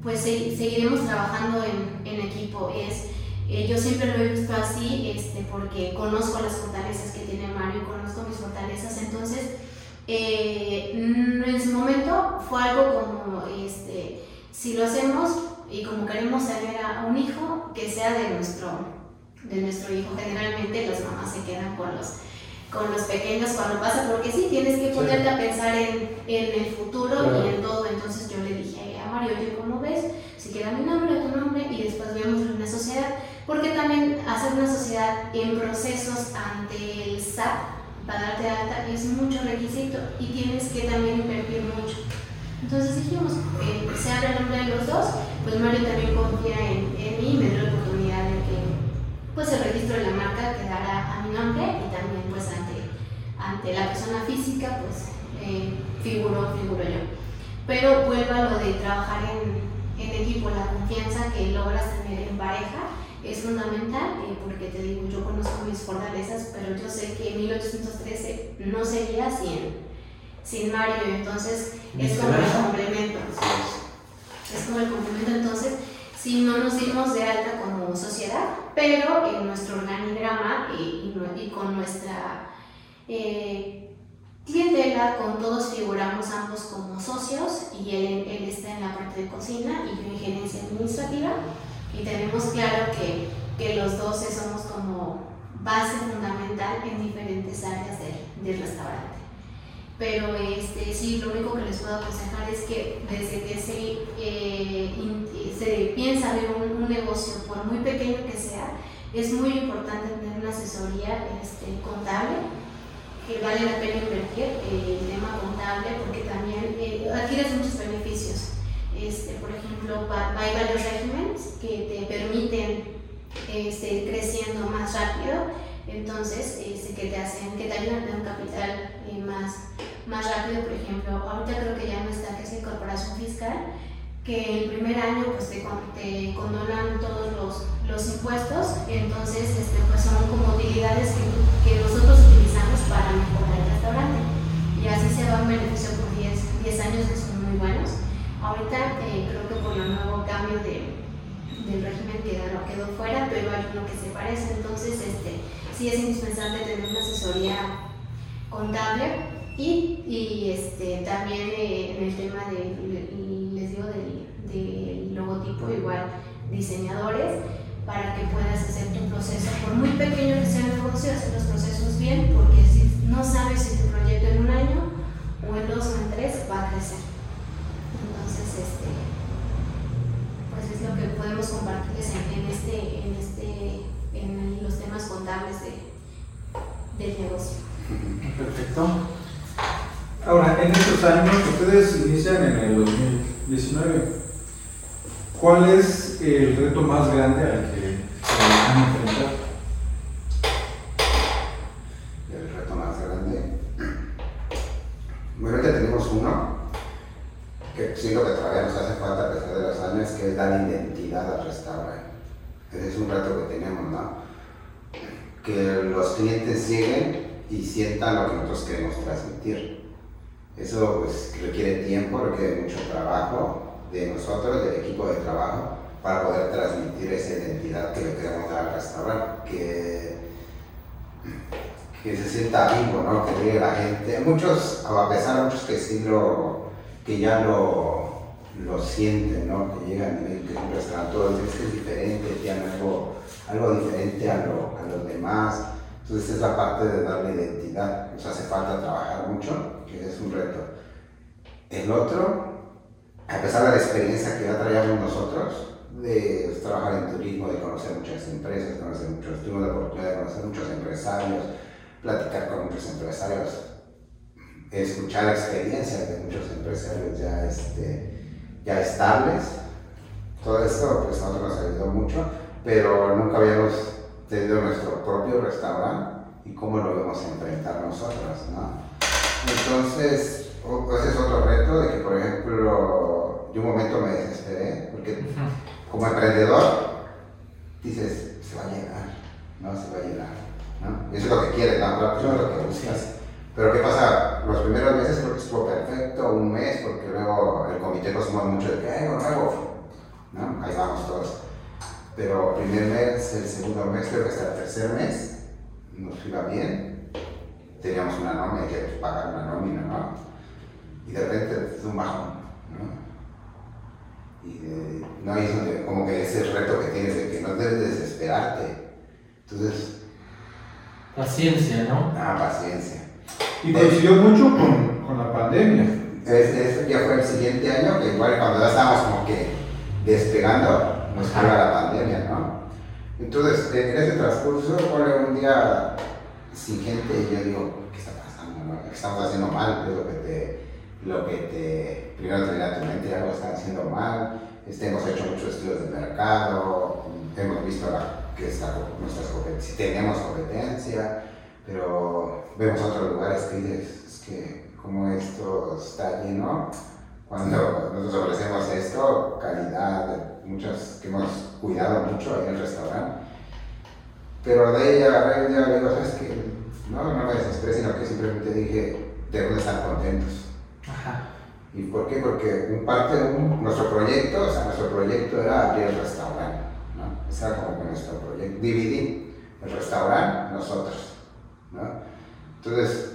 pues se- seguiremos trabajando en, en equipo. Es, eh, yo siempre lo he visto así este, porque conozco las fortalezas que tiene Mario y conozco mis fortalezas, entonces eh, en su momento fue algo como, este, si lo hacemos y como queremos tener a un hijo, que sea de nuestro de nuestro hijo. Generalmente las mamás se quedan con los, con los pequeños cuando pasa, porque sí, tienes que ponerte a pensar en, en el futuro
Claro.
y en todo. Entonces yo le dije a Mario, oye, ¿cómo ves? Si queda mi nombre, tu nombre y después vemos una sociedad. Porque también hacer una sociedad en procesos ante el SAT para darte alta es mucho requisito y tienes que también invertir mucho. Entonces dijimos, eh, se abre el nombre de los dos, pues Mario también confía en, en mí me dio la oportunidad de que pues el registro de la marca quedará a mi nombre y también pues ante, ante la persona física pues eh, figuro, figuro yo. Pero vuelvo a lo de trabajar en, en equipo, la confianza que logras tener en pareja es fundamental eh, porque te digo, yo conozco mis fortalezas, pero yo sé que 1813 no sería sin, sin Mario, entonces es como el complemento. Es. Como el complemento, entonces si no nos dimos de alta como sociedad, pero en nuestro organigrama y, y, con nuestra eh, clientela, con todos figuramos ambos como socios y él, él, está en la parte de cocina y yo en gerencia administrativa y tenemos claro que, que los dos somos como base fundamental en diferentes áreas del, del restaurante pero este, sí, lo único que les puedo aconsejar es que desde que se, eh, se piensa ver un, negocio, por muy pequeño que sea, es muy importante tener una asesoría este, contable, que vale la pena invertir eh, el tema contable porque también eh, adquieres muchos beneficios. Este, por ejemplo, hay varios regímenes que te permiten este, ir creciendo más rápido, entonces este, que te hacen, que te ayudan a tener un capital más más rápido, por ejemplo, ahorita creo que ya no está, que es incorporación fiscal, que el primer año pues te, te condonan todos los, los impuestos, entonces este, pues son como utilidades que, que, nosotros utilizamos para mejorar el restaurante. Y así se va un beneficio por 10, 10 años buenos. Ahorita eh, creo que por el nuevo cambio de, del régimen quedó, quedó fuera, pero hay uno que se parece, entonces este, sí es indispensable tener una asesoría contable y, y este, también eh, en el tema de, les digo, del, logotipo, igual diseñadores, para que puedas hacer tu proceso, por muy pequeño que sea el negocio, hacer los procesos bien, porque si no sabes si tu proyecto en un año o en dos o en tres va a crecer. Entonces, este, pues es lo que podemos compartirles en, este, en, este, en los temas contables de, del negocio.
Perfecto.
Ahora, en estos años, ustedes inician en el 2019. ¿Cuál es el reto más grande al que se han enfrentado?
El reto más grande. Bueno, ya tenemos uno, que siento que todavía nos hace falta a pesar de los años, que es dar identidad al restaurante. Ese es un reto que tenemos, ¿no? Que los clientes lleguen y sientan lo que nosotros queremos transmitir eso pues, requiere tiempo, requiere mucho trabajo de nosotros, del equipo de trabajo, para poder transmitir esa identidad que le queremos dar al restaurante, que, que se sienta vivo, ¿no? que llegue la gente. Muchos, a pesar de muchos que sí lo, que ya lo, lo sienten, ¿no? que llegan y ven que es un restaurante, todo es diferente, tiene algo, algo diferente a, lo, a los demás. Entonces es la parte de darle identidad. Nos hace falta trabajar mucho que es un reto. El otro, a pesar de la experiencia que ya traíamos nosotros, de trabajar en turismo, de conocer muchas empresas, conocer muchos, tuvimos la oportunidad de conocer muchos empresarios, platicar con muchos empresarios, escuchar experiencias de muchos empresarios ya, este, ya estables. Todo esto pues a nosotros nos ayudó mucho, pero nunca habíamos tenido nuestro propio restaurante y cómo lo íbamos a enfrentar nosotros, ¿no? Entonces, ese es otro reto de que, por ejemplo, yo un momento me desesperé, porque como emprendedor dices, se va a llenar, no se va a llenar, ¿no? Eso es lo que quieres, ¿no? Claro, eso es lo que buscas. Pero ¿qué pasa? Los primeros meses creo que estuvo perfecto, un mes, porque luego el comité consumó mucho de que hay nuevo, ¿no? Ahí vamos todos. Pero el primer mes, el segundo mes, creo que hasta el tercer mes, nos iba bien teníamos una nómina, que pagar una nómina, ¿no? Y de repente es un bajón, ¿no? Y de, no es donde, como que ese reto que tienes de que no debes desesperarte. Entonces.
Paciencia, ¿no?
Ah, paciencia.
Y coincidió mucho con, con la pandemia.
Ese ya fue el siguiente año, que igual cuando ya estábamos como que despegando, nos carga la pandemia, ¿no? Entonces, en ese transcurso, fue un día sin gente, yo digo, ¿qué está pasando? ¿Qué estamos haciendo mal? Es lo que te, lo que te, primero te viene a tu mente, algo están haciendo mal. Este, hemos hecho muchos estudios de mercado, hemos visto que está, nuestras si tenemos competencia, pero vemos otros lugares que dices, es que como esto está lleno, cuando nosotros ofrecemos esto, calidad, muchas que hemos cuidado mucho ahí en el restaurante. Pero de un día le digo, ¿sabes qué? No, no me desesperé, sino que simplemente dije, debemos de estar contentos.
Ajá.
¿Y por qué? Porque un parte de un- nuestro proyecto, o sea, nuestro proyecto era abrir el restaurante, ¿no? Ese era como que nuestro proyecto, dividir el restaurante nosotros, ¿no? Entonces,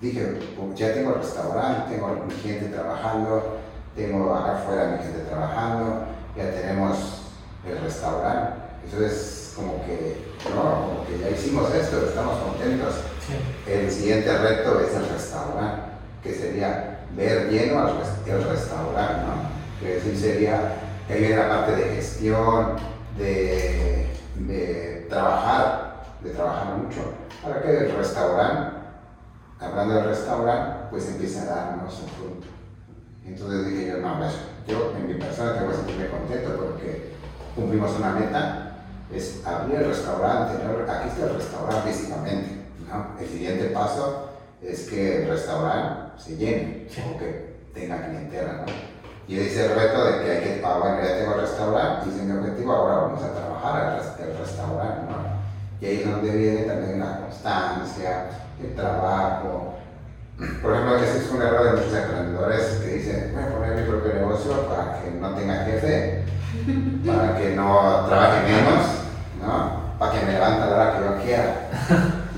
dije, pues ya tengo el restaurante, tengo mi gente trabajando, tengo acá afuera mi gente trabajando, ya tenemos el restaurante, entonces como que, no, como que ya hicimos esto, estamos contentos.
Sí.
El siguiente reto es el restaurante, que sería ver lleno al el restaurante, ¿no? Que decir sería, que ahí viene la parte de gestión, de, de trabajar, de trabajar mucho, para que el restaurante, hablando del restaurante, pues empiece a darnos un fruto. Entonces dije yo, no, pues, yo en mi persona tengo que sentirme contento porque cumplimos una meta, es abrir el restaurante, aquí está el restaurante físicamente, ¿no? El siguiente paso es que el restaurante se llene o que tenga clientela, ¿no? Y ese el reto de que hay que, ah, bueno, ya tengo el restaurante, hice mi objetivo, ahora vamos a trabajar el restaurante, ¿no? Y ahí es donde viene también la constancia, el trabajo. Por ejemplo, ese es un error de muchos emprendedores que dicen, voy a poner mi propio negocio para que no tenga jefe, para que no trabaje menos, ¿no? Para que me levante a la hora que yo quiera.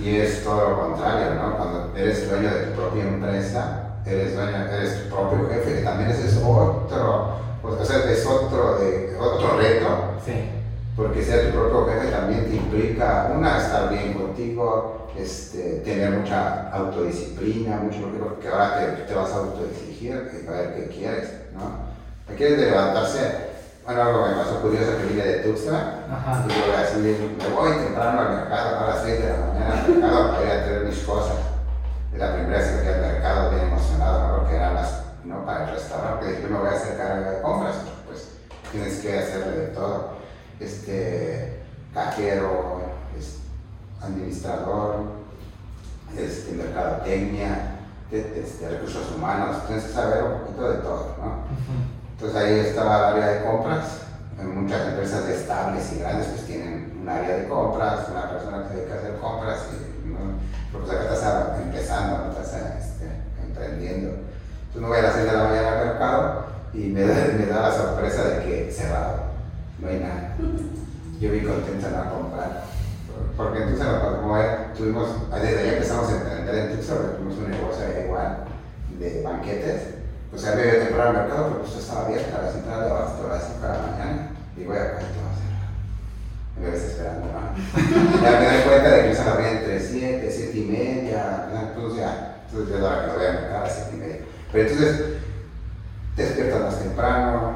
Y es todo lo contrario, ¿no? Cuando eres dueño de tu propia empresa, eres dueño, eres tu propio jefe, que también ese es otro, o sea, es otro, otro reto,
Sí.
Porque ser tu propio jefe también te implica, una, estar bien contigo, este, tener mucha autodisciplina, mucho, porque- ahora te, te vas a autoexigir, a ver qué quieres, ¿no? ¿Qué quieres de levantarse? Bueno, algo me pasó curioso que vine de Tuxtla, y yo así, me voy temprano al mercado, a las 6 de la mañana al mercado para ir a traer mis cosas. Es la primera vez que fui al mercado, bien emocionado, ¿no? porque eran las, ¿no? para el restaurante, porque dije, yo me voy a hacer cargo de compras, pues tienes que hacerle de todo. Este, cajero, es- administrador, este, mercadotecnia, de- este, recursos humanos, tienes que saber un poquito de todo, ¿no? Entonces ahí estaba el área de compras. En muchas empresas estables y grandes pues tienen un área de compras, una persona que se dedica a hacer compras y ¿no? pero pues acá estás empezando, ¿no? estás este, emprendiendo. Entonces me voy a las 6 de la mañana al mercado y me da, me da la sorpresa de que cerrado, nada. Yo vi contento en a comprar. Porque en Tucson, como tuvimos, desde ahí empezamos a emprender en Tucson, tuvimos un negocio ahí igual de banquetes pues ya medio temprano al mercado, pero pues estaba abierta la central de abasto a las 5 de la mañana. Digo, ya acá todo cerrado. Me ves esperando, ¿no? ya me doy cuenta de que empiezan a abrir entre 7, 7 y media, entonces ya, entonces ya la que voy a mercado a las 7 y media. Pero entonces, te despiertas más temprano,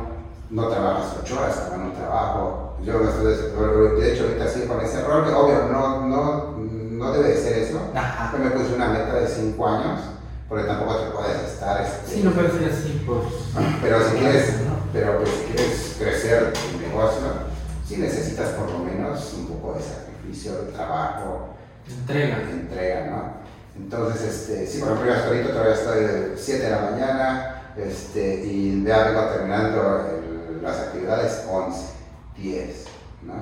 no trabajas 8 horas, no trabajo. Yo des- de hecho, ahorita sí con ese rol, que obvio, no, no, no debe de ser eso.
Ajá.
Yo me puse una meta de 5 años, porque tampoco te puedes estar. Este,
Sí, no puede ser así por.
pero si quieres,
¿no?
pero pues si quieres crecer tu negocio, sí necesitas por lo menos un poco de sacrificio, de trabajo,
Entrega.
de entrega, ¿no? Entonces, este, sí, por ejemplo, yo ahorita todavía estoy de 7 de la mañana este, y ya vengo terminando el- las actividades 11, 10, ¿no?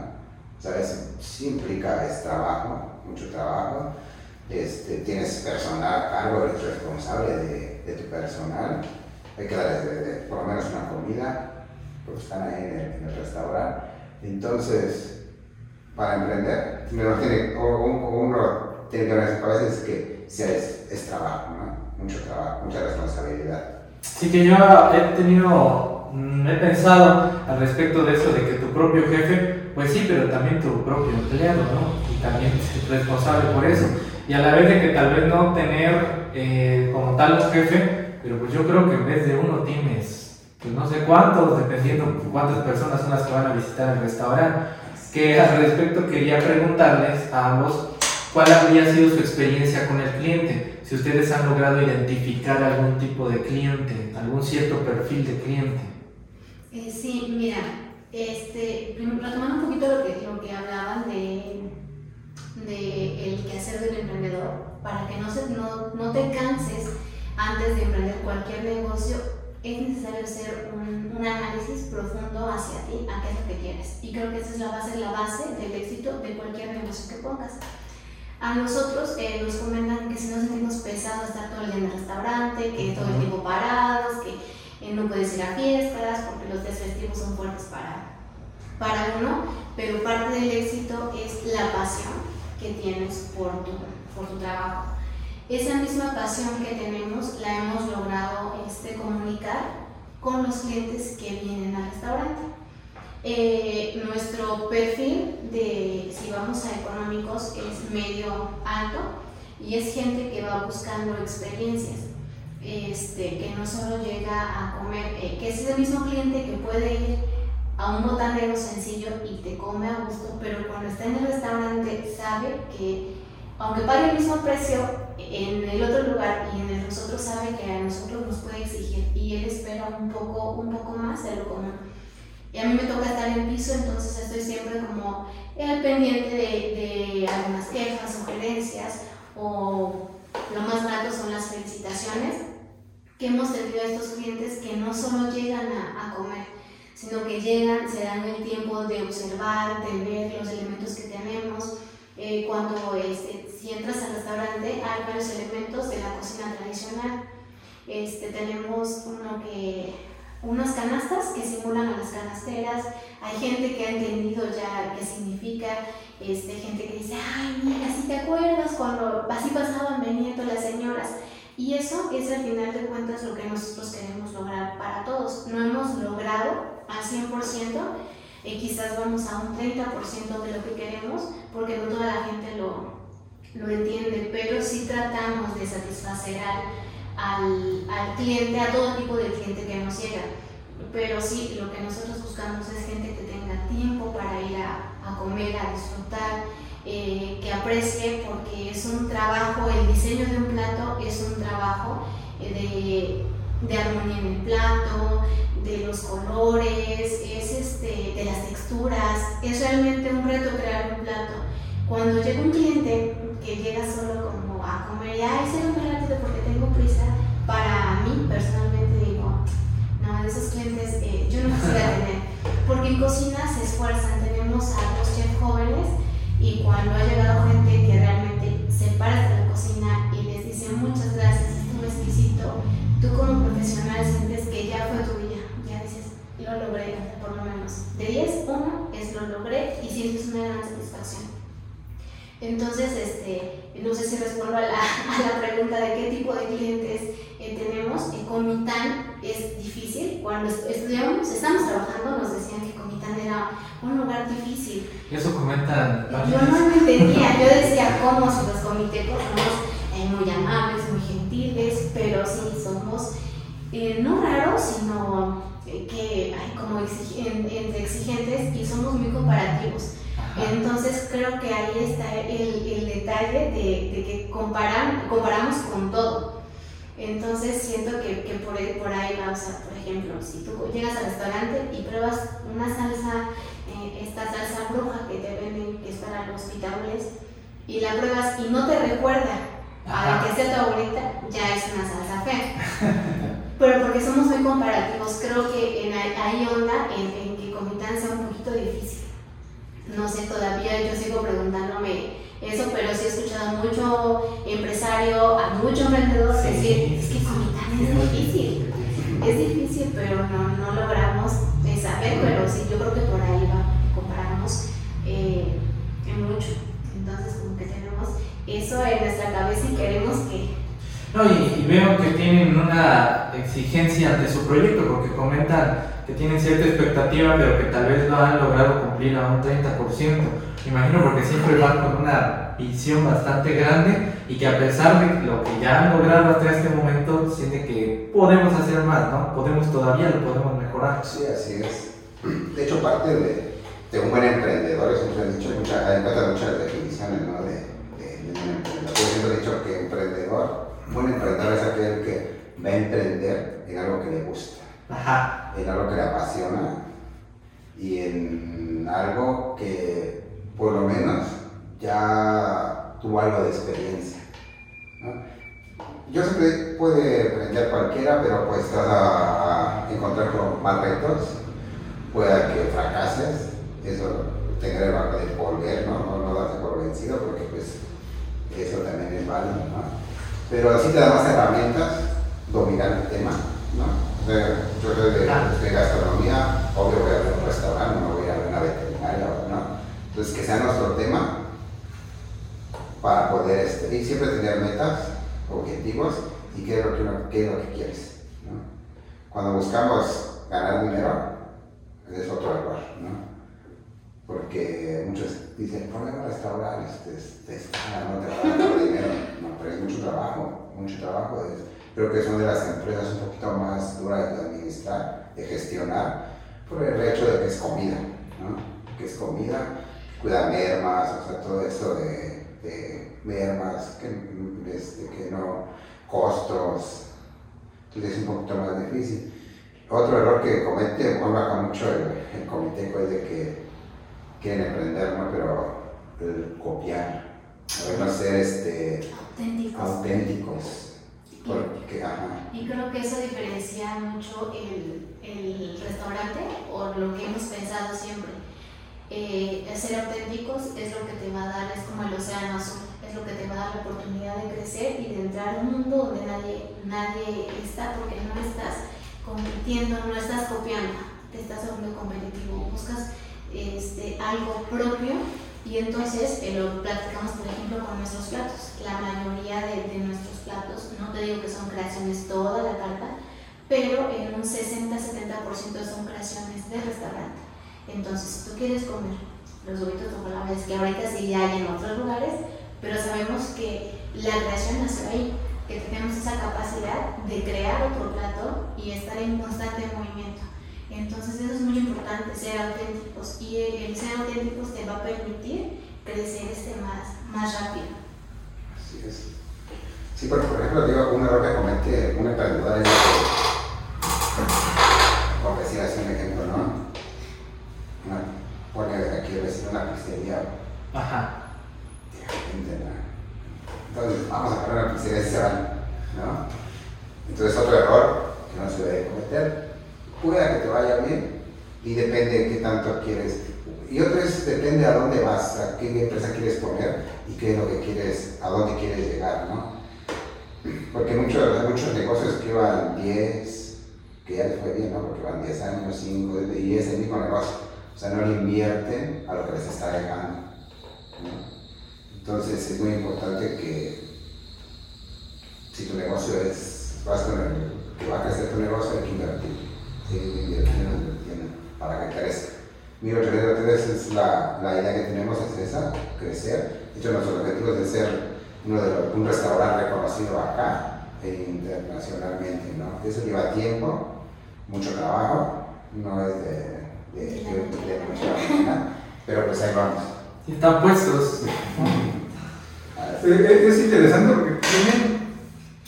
¿Sabes? Sí implica es trabajo, mucho trabajo. Este, tienes personal a cargo, eres responsable de, de tu personal. Hay que darles de- de- por lo menos una comida, porque están ahí en el, en el restaurante. Entonces, para emprender, uno tiene, o- uno tiene que ver a veces que sí es, es trabajo, ¿no? Mucho trabajo, mucha responsabilidad.
Sí que yo he tenido, he pensado al respecto de eso, de que tu propio jefe, pues sí, pero también tu propio empleado, ¿no? Y también es responsable por eso. Y a la vez de que tal vez no tener eh, como tal un jefe, pero pues yo creo que en vez de uno tienes, pues no sé cuántos, dependiendo cuántas personas son las que van a visitar el restaurante. Que al respecto quería preguntarles a ambos cuál habría sido su experiencia con el cliente, si ustedes han logrado identificar algún tipo de cliente, algún cierto perfil de cliente.
Eh, sí, mira, este, retomando un poquito lo que, lo que hablaban de, de el quehacer del emprendedor, para que no, se, no, no te canses antes de emprender cualquier negocio, es necesario hacer un, un, análisis profundo hacia ti, a qué es lo que quieres. Y creo que esa es la base, la base del éxito de cualquier negocio que pongas. A nosotros eh, nos comentan que si nos sentimos pesados estar todo el día en el restaurante, que todo el tiempo parados, que eh, no puedes ir a fiestas porque los días son fuertes para, para uno, pero parte del éxito es la pasión que tienes por tu, por tu trabajo. Esa misma pasión que tenemos la hemos logrado este, comunicar con los clientes que vienen al restaurante. Eh, nuestro perfil de, si vamos a económicos, es medio alto y es gente que va buscando experiencias, este, que no solo llega a comer, eh, que es el mismo cliente que puede ir a un botanero sencillo y te come a gusto, pero cuando está en el restaurante sabe que aunque pague el mismo precio en el otro lugar y en el nosotros sabe que a nosotros nos puede exigir y él espera un poco, un poco más de lo común. Y a mí me toca estar en piso, entonces estoy siempre como al pendiente de, de algunas quejas, sugerencias o lo más barato son las felicitaciones que hemos tenido estos clientes que no solo llegan a, a comer, sino que llegan, se dan el tiempo de observar, de ver los elementos que tenemos. Eh, cuando este, si entras al restaurante hay varios elementos de la cocina tradicional. Este, tenemos uno que, unas canastas que simulan a las canasteras. Hay gente que ha entendido ya qué significa. Este, gente que dice, ay, mira, si te acuerdas cuando así pasaban veniendo las señoras. Y eso es al final de cuentas lo que nosotros queremos lograr para todos. No hemos logrado al 100%, y quizás vamos a un 30% de lo que queremos, porque no toda la gente lo, lo entiende, pero sí tratamos de satisfacer al, al, cliente, a todo tipo de cliente que nos llega. Pero sí, lo que nosotros buscamos es gente que tenga tiempo para ir a, a comer, a disfrutar, eh, que aprecie, porque es un trabajo, el diseño de un plato es un trabajo eh, de, de armonía en el plato, de los colores, es este, de las texturas, es realmente un reto crear un plato. Cuando llega un cliente que llega solo como a comer, y ay, se muy rápido porque tengo prisa, para mí personalmente digo, no, de esos clientes eh, yo no quisiera tener, porque en cocina se esfuerzan, tenemos a dos chefs jóvenes y cuando ha llegado gente que realmente se para de la cocina y les dice muchas gracias, estuvo exquisito, tú como profesional sientes que ya fue tu día, ya dices, lo logré, por lo menos. De 10, uno es lo logré y sientes una gran satisfacción. Entonces, este, no sé si respondo a la, a la pregunta de qué tipo de clientes eh, tenemos. En Comitán es difícil. Cuando estudiamos, estamos trabajando, nos decían que Era un lugar difícil.
Y eso comentan.
Yo no lo entendía. Yo decía, ¿cómo? Si los comités somos eh, muy amables, muy gentiles, pero sí somos eh, no raros, sino eh, que hay como exigen, entre exigentes y somos muy comparativos. Entonces creo que ahí está el, el detalle de, de que comparan, comparamos con todo. Entonces siento que, que por, por, ahí va, o sea, por ejemplo, si tú llegas al restaurante y pruebas una salsa, eh, esta salsa bruja que te venden, que es para los pitables, y la pruebas y no te recuerda a que sea tu abuelita, ya es una salsa fea. Pero porque somos muy comparativos, creo que en, ahí onda en, en que Comitán sea un poquito difícil no sé, todavía yo sigo preguntándome eso, pero sí he escuchado a mucho empresario, a mucho emprendedor sí, decir, es que Comitán es difícil, es difícil, pero no, no logramos saber, pero sí, yo creo que por ahí va, comparamos eh, en mucho. Entonces, como que tenemos eso en nuestra cabeza y queremos que...
No, y, y veo que tienen una exigencia ante su proyecto, porque comentan que tienen cierta expectativa, pero que tal vez lo han logrado cumplir a un 30%. Imagino porque siempre van con una visión bastante grande y que a pesar de lo que ya han logrado hasta este momento, sienten que podemos hacer más, ¿no? Podemos todavía, lo podemos mejorar.
Sí, así es. De hecho, parte de, de un buen emprendedor, siempre han dicho, mucha, hay muchas definiciones, ¿no? De, de, de un emprendedor. Yo siempre he dicho que emprendedor, un buen emprendedor es aquel que va a emprender en algo que le gusta.
Ajá.
en algo que le apasiona y en algo que por lo menos ya tuvo algo de experiencia. ¿no? yo siempre puede emprender cualquiera, pero pues vas a, encontrar con más retos, pueda que fracases, eso tener el valor de volver, ¿no? No, darte por vencido, porque pues eso también es válido, ¿no? Pero sí te da más herramientas, dominar el tema, ¿no? Yo creo que de gastronomía, obvio voy a abrir un restaurante, no voy a abrir una veterinaria, ¿no? Entonces que sea nuestro tema para poder, este, y siempre tener metas, objetivos y qué es lo que, uno- qué es lo que quieres, ¿no? Cuando buscamos ganar dinero, es otro error, ¿no? Porque muchos dicen, ¿por qué no restaurar? Este, este, no te va a dar dinero. No, pero es mucho trabajo, mucho trabajo. Es, creo que son de las empresas un poquito más duras de administrar, de gestionar, por el hecho de que es comida, ¿no? Que es comida, cuida mermas, o sea, todo eso de, de mermas, que, este, que no, costos, entonces es un poquito más difícil. Otro error que comete, bueno, acá mucho el, el comité es de que quieren emprender, ¿no? Pero el copiar, no ser este,
Auténticos.
auténticos.
Y creo que eso diferencia mucho el, el restaurante o lo que hemos pensado siempre. Eh, ser auténticos es lo que te va a dar, es como el océano azul, es lo que te va a dar la oportunidad de crecer y de entrar a un mundo donde nadie, nadie está porque no estás compitiendo, no estás copiando, te estás haciendo competitivo, buscas este, algo propio y entonces eh, lo platicamos por ejemplo con nuestros platos. La mayoría de, nuestros platos, no te digo que son creaciones toda la carta, pero en un 60-70% son creaciones de restaurante. Entonces, si tú quieres comer los huevitos de palabra, es que ahorita sí ya hay en otros lugares, pero sabemos que la creación nació ahí, que tenemos esa capacidad de crear otro plato y estar en constante movimiento. Entonces eso es muy importante, ser auténticos y el ser auténticos te va a permitir crecer este más, más rápido.
así es. Sí, porque por ejemplo, digo, un error que comete un emprendedor es que, por decir así un ejemplo, ¿no? Una, pone aquí el vecino una pizzería,
Ajá.
Entonces, vamos a poner una pizzería y se van, ¿no? Entonces, otro error que no se debe cometer, pueda que te vaya bien y depende de qué tanto quieres. Y otro es, depende a dónde vas, a qué empresa quieres poner y qué es lo que quieres, a dónde quieres llegar, ¿no? Porque muchos, muchos negocios que van 10, que ya les fue bien, ¿no? Porque van 10 años, 5, y es el mismo negocio. O sea, no le invierten a lo que les está dejando. Entonces es muy importante que si tu negocio es, vas con el, que va a crecer tu negocio, hay que invertir. Invirtiendo, invirtiendo, para que crezca. 1803 es la, la idea que tenemos, es esa, crecer. De hecho, nuestro objetivo es de ser uno de los- un restaurante reconocido acá e internacionalmente, ¿no? Eso lleva tiempo, mucho trabajo, no es de, de, de, de mañana, pero pues ahí vamos.
Están puestos.
Eh, Es interesante porque tienen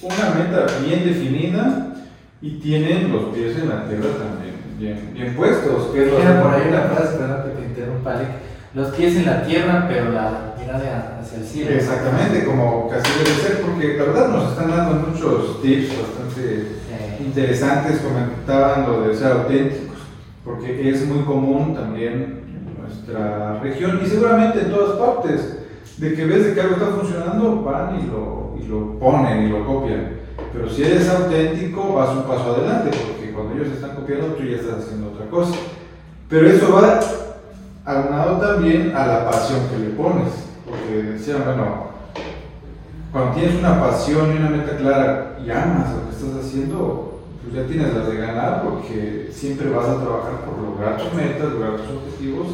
una meta bien definida y tienen los pies en la tierra también bien, bien puestos. que
Era por ahí
importante.
una frase, perdón que te interrumpa, Alec. Los pies en la tierra, pero la mirada hacia el cielo.
Exactamente, como casi debe ser, porque la verdad nos están dando muchos tips bastante interesantes, comentaban lo de ser auténticos, porque es muy común también en nuestra región y seguramente en todas partes, de que ves de que algo está funcionando, van y lo, y lo ponen y lo copian. Pero si eres auténtico, vas un paso adelante, porque cuando ellos están copiando, tú ya estás haciendo otra cosa. Pero eso va aunado también a la pasión que le pones, porque decían, bueno, cuando tienes una pasión y una meta clara y amas lo que estás haciendo, pues ya tienes las de ganar porque siempre vas a trabajar por lograr tus metas, lograr tus objetivos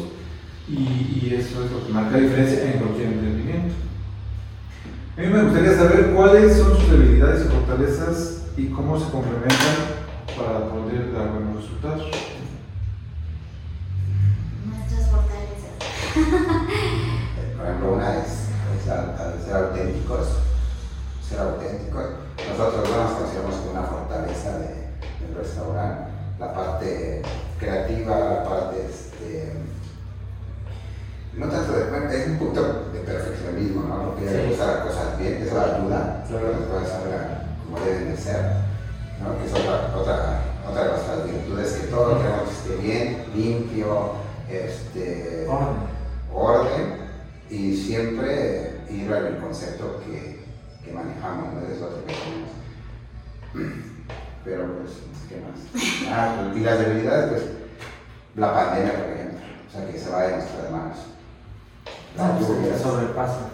y, y eso es lo que marca la diferencia en cualquier emprendimiento. A mí me gustaría saber cuáles son sus debilidades y fortalezas y cómo se complementan para poder dar buenos resultados.
Nuestras fortalezas.
Por ejemplo, una es, es al- al ser auténticos, ser auténticos. Nosotros no nos consideramos como una fortaleza de- del restaurante. La parte creativa, la parte, este, no tanto de, bueno, es un punto de perfeccionismo, ¿no? Porque ya le
Sí.
gusta las cosas bien, eso ayuda,
Claro.
después salga como deben de ser, ¿no? que es otra, otra, otra de nuestras virtudes, que todo queremos que esté bien, limpio, este,
Orden.
orden y siempre ir al concepto que, que manejamos, ¿no? es otro que tenemos. Pero pues, ¿qué más? Ah, y las debilidades, pues, la pandemia, por ejemplo, o sea, que se vaya de nuestras manos.
Pues,
lluvias.
se sobrepasa.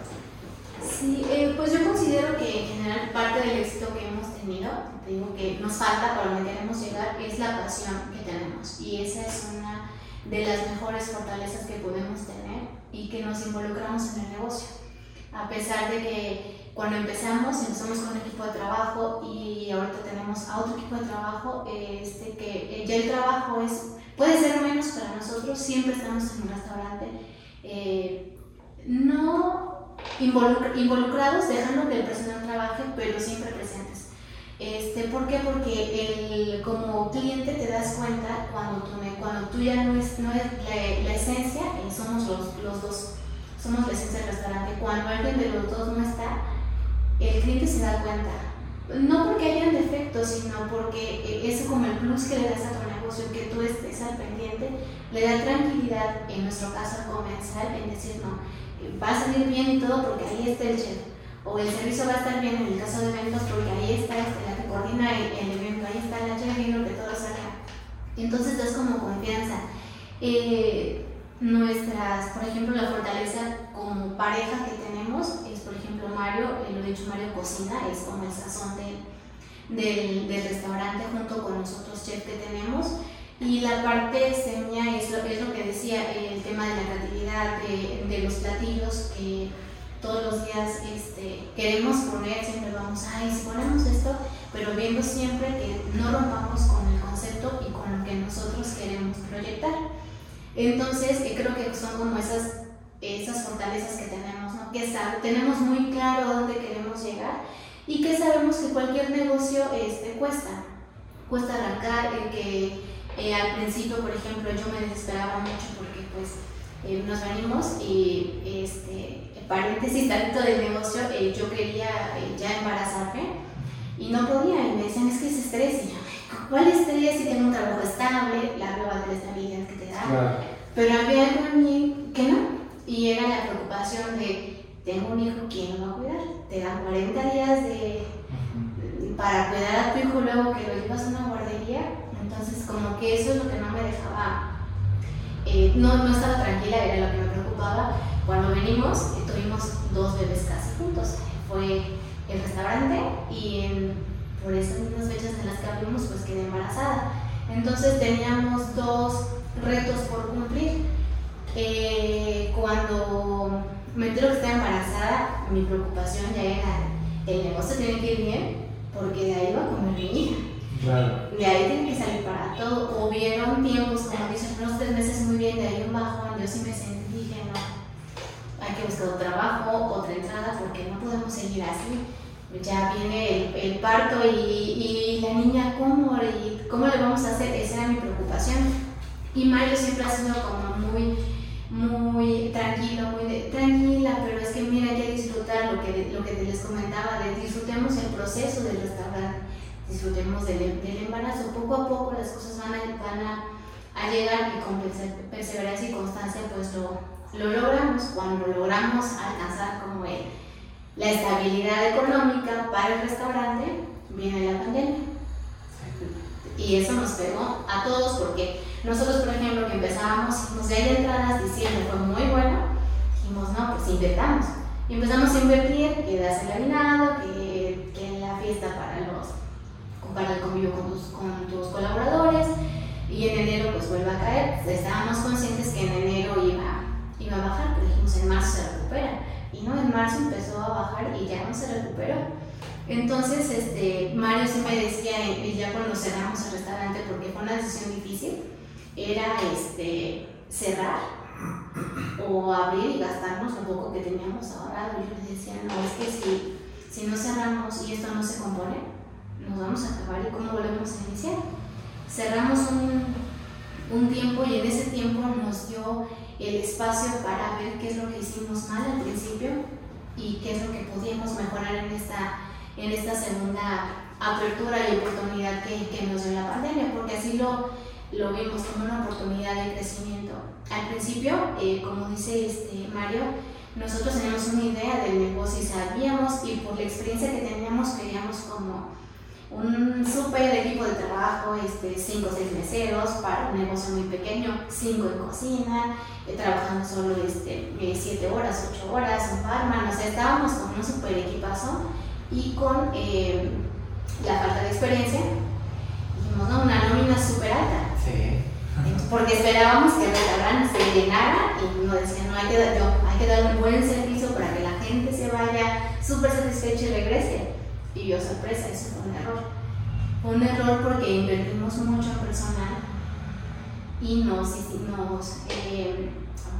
Sí, eh, pues yo considero que en general parte del éxito que hemos tenido, te digo que nos falta para donde queremos llegar, es la pasión que tenemos. Y esa es una de las mejores fortalezas que podemos tener y que nos involucramos en el negocio. A pesar de que cuando empezamos, empezamos con un equipo de trabajo y ahorita tenemos a otro equipo de trabajo, este, que eh, ya el trabajo es, puede ser menos para nosotros, siempre estamos en un restaurante. eh, no involucra- involucrados, dejando que el personal trabaje, pero siempre presentes. Este, ¿Por qué? Porque el, como cliente te das cuenta cuando tú, cuando tú ya no es, no es la, la esencia, eh, somos los, los dos, somos la esencia del restaurante. Cuando alguien de los dos no está, el cliente se da cuenta. No porque hayan defectos, sino porque eh, es como el plus que le das a tu negocio, que tú estés al pendiente, le da tranquilidad, en nuestro caso al comensal, en decir, no, eh, va a salir bien y todo porque ahí está el chef. O el servicio va a estar bien en el caso de eventos porque ahí está este, la que coordina el, el evento, ahí está la chef viendo que todo salga. Entonces das como confianza. Eh, nuestras, por ejemplo, la fortaleza como pareja que tenemos es, por ejemplo, Mario, eh, lo he dicho, Mario cocina, es como el sazón del, del, del restaurante junto con los otros chefs que tenemos. Y la parte semia es lo, es lo que decía, el tema de la creatividad, de, de los platillos que todos los días este, queremos poner, siempre vamos, ay, si ponemos esto, pero viendo siempre que no rompamos con el concepto y con lo que nosotros queremos proyectar. Entonces, eh, creo que son como esas, esas fortalezas que tenemos, ¿no? que tenemos muy claro a dónde queremos llegar y que sabemos que cualquier negocio este, cuesta. Cuesta arrancar, el que eh, al principio, por ejemplo, yo me desesperaba mucho porque pues eh, nos venimos y este, paréntesis tanto del negocio, eh, yo quería ya embarazarme y no podía y me decían es que es estrés y yo, ¿cuál estrés si tengo un trabajo estable, la nueva de la estabilidad que te da?
Claro.
Pero había algo en mí que no y era la preocupación de tengo un hijo, ¿quién lo va a cuidar? Te dan 40 días de, para cuidar a tu hijo luego que lo llevas a una guardería. Entonces, como que eso es lo que no me dejaba, eh, no, no estaba tranquila, era lo que me preocupaba. Cuando venimos, eh, tuvimos dos bebés casi juntos. Fue el restaurante y en- por esas mismas fechas en las que abrimos, pues quedé embarazada. Entonces teníamos dos retos por cumplir. Eh, cuando me entero que estaba embarazada, mi preocupación ya era, el negocio tiene que ir bien, porque de ahí va a comer mi hija.
Claro.
De ahí tiene que salir para todo. Hubieron tiempos, como dicen, unos tres meses muy bien, de ahí un bajón. Yo sí me sentí, dije, no, hay que buscar otro trabajo, otra entrada, porque no podemos seguir así. Ya viene el, el parto y, y la niña, ¿cómo? ¿Y ¿Cómo le vamos a hacer? Esa era mi preocupación. Y Mario siempre ha sido como muy, muy tranquilo, muy de- tranquila, pero es que mira, hay que disfrutar lo que, lo que les comentaba, de disfrutemos el proceso del restaurante disfrutemos del, del embarazo. Poco a poco las cosas van a, van a, a llegar y con perse- perseverancia y constancia pues lo, lo logramos. Cuando logramos alcanzar como el, la estabilidad económica para el restaurante, viene la pandemia. Y eso nos pegó a todos porque nosotros, por ejemplo, que empezábamos, ya hay entradas, diciembre fue muy bueno, dijimos, no, pues invertamos. Y empezamos a invertir, que das el aguinaldo, que, que la fiesta para los para el convivio con tus, con tus colaboradores y en enero pues vuelve a caer. Estábamos conscientes que en enero iba, iba a bajar, pero dijimos en marzo se recupera. Y no, en marzo empezó a bajar y ya no se recuperó. Entonces, este, Mario sí me decía, y ya cuando cerramos el restaurante, porque fue una decisión difícil, era este, cerrar o abrir y gastarnos lo poco que teníamos ahorrado. Yo le decía, no, es que si, si no cerramos y esto no se compone, nos vamos a acabar y cómo volvemos a iniciar. Cerramos un, un tiempo y en ese tiempo nos dio el espacio para ver qué es lo que hicimos mal al principio y qué es lo que podíamos mejorar en esta, en esta segunda apertura y oportunidad que, que nos dio la pandemia, porque así lo, lo vimos como una oportunidad de crecimiento. Al principio, eh, como dice este Mario, nosotros teníamos una idea del negocio y sabíamos y por la experiencia que teníamos queríamos como un súper equipo de trabajo, este, cinco o seis meseros para un negocio muy pequeño, cinco en cocina, eh, trabajando solo este, eh, siete horas, ocho horas, un barman, o sea, estábamos con un súper equipazo y con eh, la falta de experiencia, dijimos, no, una nómina súper alta.
Sí.
Porque esperábamos que el restaurante se llenara y nos decían, no, hay que, dar, no, hay que dar un buen servicio para que la gente se vaya súper satisfecha y regrese. Y yo, sorpresa, eso fue un error. Fue un error porque invertimos mucho en personal y nos, nos, eh,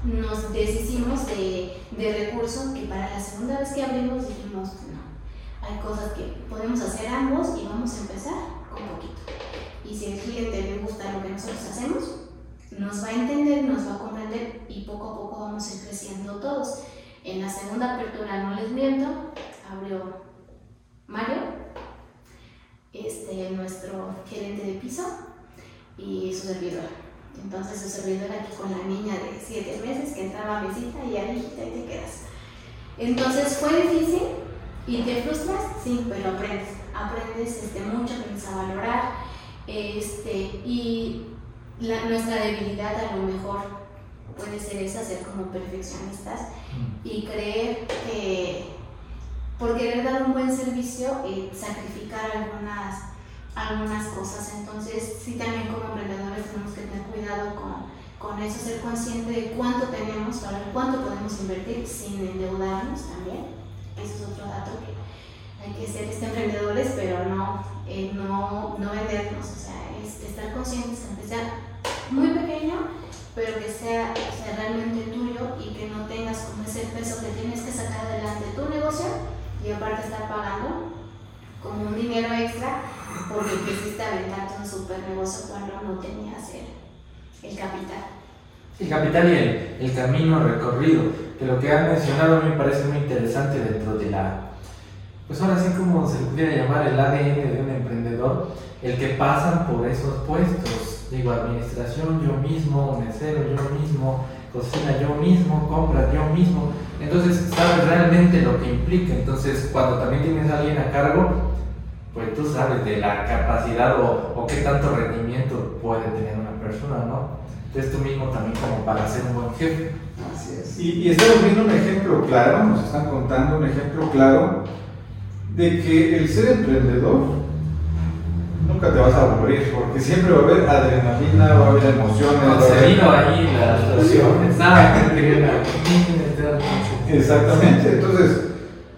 nos deshicimos de, de recursos que para la segunda vez que abrimos dijimos, no, hay cosas que podemos hacer ambos y vamos a empezar con poquito. Y si el cliente le gusta lo que nosotros hacemos, nos va a entender, nos va a comprender y poco a poco vamos a ir creciendo todos. En la segunda apertura, no les miento, abrió Mario, este, nuestro gerente de piso, y su servidor. Entonces su servidor aquí con la niña de 7 meses que entraba a visita y ahí y te quedas. Entonces fue difícil y te frustras, sí, pero aprendes. Aprendes este, mucho, aprendes a valorar. Este, y la, nuestra debilidad a lo mejor puede ser esa, ser como perfeccionistas y creer que por querer dar un buen servicio, eh, sacrificar algunas, algunas cosas. Entonces, sí, también como emprendedores tenemos que tener cuidado con, con eso, ser consciente de cuánto tenemos, cuánto podemos invertir sin endeudarnos también. Eso es otro dato que que ser este, emprendedores, pero no, eh, no, no vendernos. O sea, es estar conscientes, aunque muy pequeño, pero que sea, sea realmente tuyo y que no tengas como ese peso que tienes que sacar adelante tu negocio y aparte estar pagando como un dinero extra porque quisiste aventarte un super negocio cuando no tenías el, capital.
El capital y el, el, camino recorrido, que lo que han mencionado me parece muy interesante dentro de la, pues ahora sí como se le pudiera llamar el ADN de un emprendedor, el que pasan por esos puestos, digo, administración yo mismo, mesero yo mismo, cocina yo mismo, compra yo mismo, entonces sabes realmente lo que implica. Entonces, cuando también tienes a alguien a cargo, pues tú sabes de la capacidad o, o qué tanto rendimiento puede tener una persona, ¿no? Entonces tú mismo también como para ser un buen jefe.
Así es.
Y, y estamos viendo un ejemplo claro, nos están contando un ejemplo claro de que el ser emprendedor nunca te vas a aburrir, porque siempre va a haber adrenalina, va a haber emociones. va haber-
Concedido ahí las situaciones. Nada,
Exactamente, entonces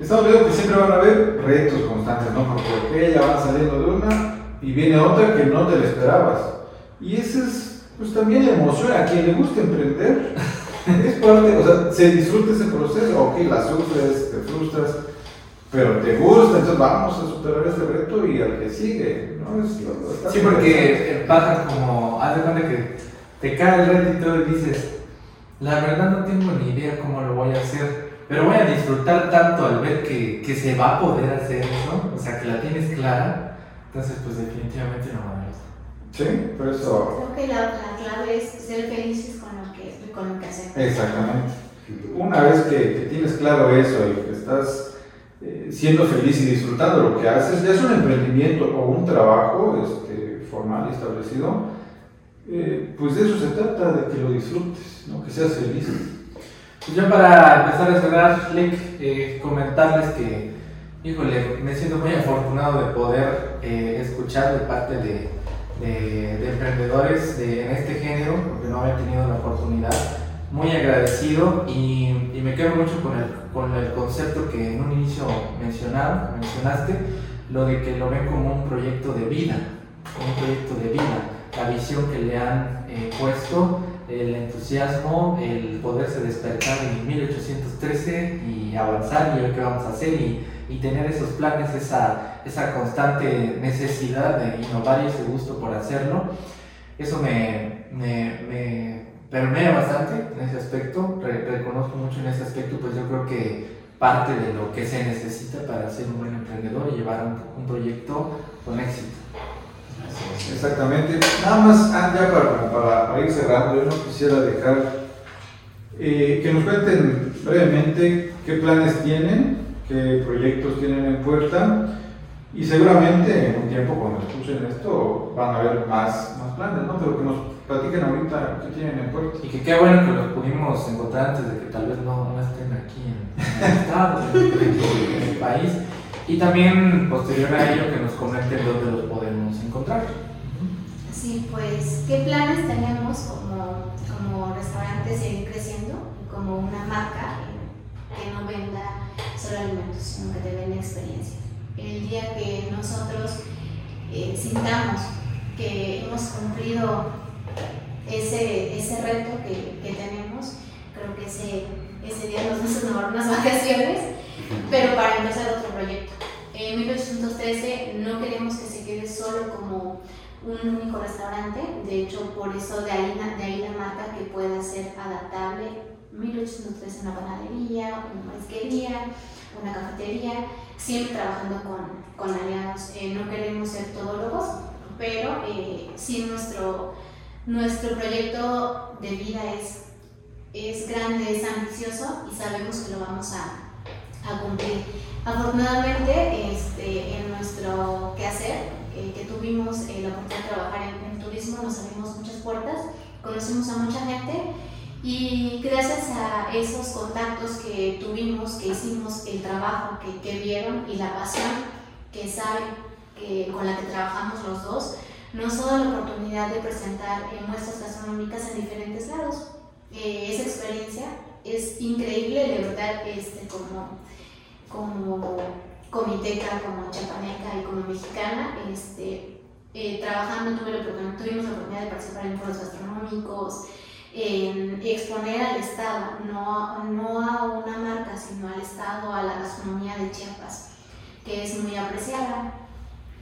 estamos viendo que siempre van a haber retos constantes, ¿no? Porque ella va saliendo de una y viene otra que no te la esperabas. Y esa es, pues también la emoción, a quien le gusta emprender, es parte, o sea, se disfruta ese proceso, ok, la sufres, te frustras, pero te gusta, entonces vamos a superar este reto y al que sigue, ¿no? Es lo- lo- está
Sí, porque pasa como, haz de cuenta que te cae el reto y todo y dices, la verdad no tengo ni idea cómo lo voy a hacer, pero voy a disfrutar tanto al ver que, que se va a poder hacer eso, o sea, que la tienes clara, entonces pues definitivamente no va a
Sí, por eso,
Creo que la, la clave es ser felices con lo que, con lo que hacemos.
exactamente. Una vez que, que tienes claro eso y que estás eh, siendo feliz y disfrutando lo que haces, ya es un emprendimiento o un trabajo este, formal establecido, eh, pues de eso se trata, de que lo disfrutes, ¿no? que seas feliz.
Pues yo para empezar a cerrar, Lick, eh, comentarles que, híjole, me siento muy afortunado de poder escuchar de parte de, de- de emprendedores de, en este género, porque no había tenido la oportunidad. Muy agradecido y, y me quedo mucho con el, con el concepto que en un inicio mencionaron, mencionaste, lo de que lo ven como un proyecto de vida, como un proyecto de vida, la visión que le han eh, puesto el entusiasmo, el poderse despertar en 1813 y avanzar y ver qué vamos a hacer y, y tener esos planes, esa, esa constante necesidad de innovar y ese gusto por hacerlo. Eso me, me permea bastante en ese aspecto, re- reconozco mucho en ese aspecto, pues yo creo que parte de lo que se necesita para ser un buen emprendedor y llevar un, un proyecto con éxito.
Exactamente. Nada más, ah, ya para, para, para ir cerrando, yo no quisiera dejar eh, que nos cuenten brevemente qué planes tienen, qué proyectos tienen en puerta y seguramente en un tiempo cuando escuchen esto van a haber más, más planes, ¿no? Pero que nos platiquen ahorita qué tienen en puerta.
Y que qué bueno que los pudimos encontrar antes de que tal vez no, no estén aquí en, en el estado, en, en el país. Y también posterior a ello que nos comenten dónde los podemos encontrar.
Sí, pues, ¿qué planes tenemos como, como restaurante seguir creciendo? Como una marca que no venda solo alimentos, sino que te venda experiencia. El día que nosotros eh, sintamos que hemos cumplido ese, ese reto que, que tenemos, creo que ese, ese día nos vamos a tomar unas vacaciones, pero para empezar otro proyecto. En 1813 no queremos que se quede solo como un único restaurante, de hecho por eso de ahí, de ahí la marca que pueda ser adaptable, 1813 una panadería, una marisquería, una cafetería, siempre trabajando con, con aliados, eh, no queremos ser todólogos, pero eh, sí nuestro, nuestro proyecto de vida es, es grande, es ambicioso y sabemos que lo vamos a, a cumplir. Afortunadamente, este, en nuestro quehacer, eh, que tuvimos eh, la oportunidad de trabajar en, en, turismo, nos abrimos muchas puertas, conocimos a mucha gente y gracias a esos contactos que tuvimos, que hicimos, el trabajo que, que vieron y la pasión que saben que, con la que trabajamos los dos, nos ha dado la oportunidad de presentar eh, muestras gastronómicas en diferentes lados. Eh, esa experiencia es increíble, de verdad, este, como, como comiteca, como chapaneca y como mexicana, este, eh, trabajando tuve la oportunidad, tuvimos la oportunidad de participar en foros gastronómicos, en exponer al Estado, no, no a una marca, sino al Estado, a la gastronomía de Chiapas, que es muy apreciada.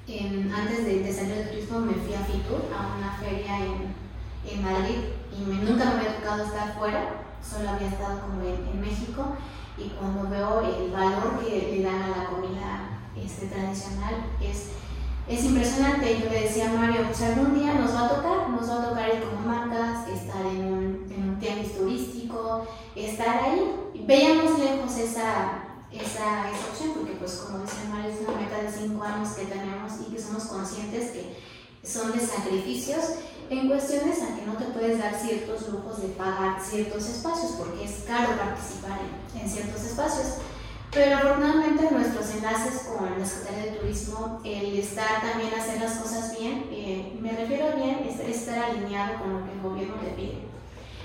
Antes de, de, salir del turismo me fui a Fitur, a una feria en, en Madrid, y nunca me había tocado estar fuera, solo había estado como en, en México, y cuando veo el valor que le dan a la comida este, tradicional es, es impresionante. Yo le decía Mario, pues algún día nos va a tocar, nos va a tocar ir como marcas, estar en un, en un tianguis turístico, estar ahí. Veíamos lejos esa, esa, esa opción, porque pues como decía Mario, es una meta de cinco años que tenemos y que somos conscientes que son de sacrificios en cuestiones a que no te puedes dar ciertos lujos de pagar ciertos espacios porque es caro participar en, en ciertos espacios. Pero afortunadamente nuestros enlaces con la Secretaría de Turismo, el estar también hacer las cosas bien, eh, me refiero a bien, es estar alineado con lo que el gobierno te pide,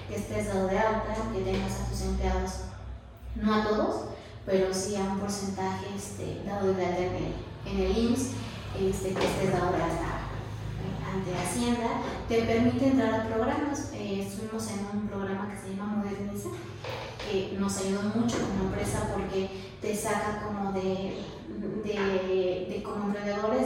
que estés dado de alta, que tengas a tus empleados, no a todos, pero sí a un porcentaje este, dado de alta en el, en el IMSS, este, que estés dado de alta ante Hacienda, te permite entrar a programas. Eh, estuvimos en un programa que se llama Moderniza, que nos ayudó mucho como empresa porque te saca como de, de, de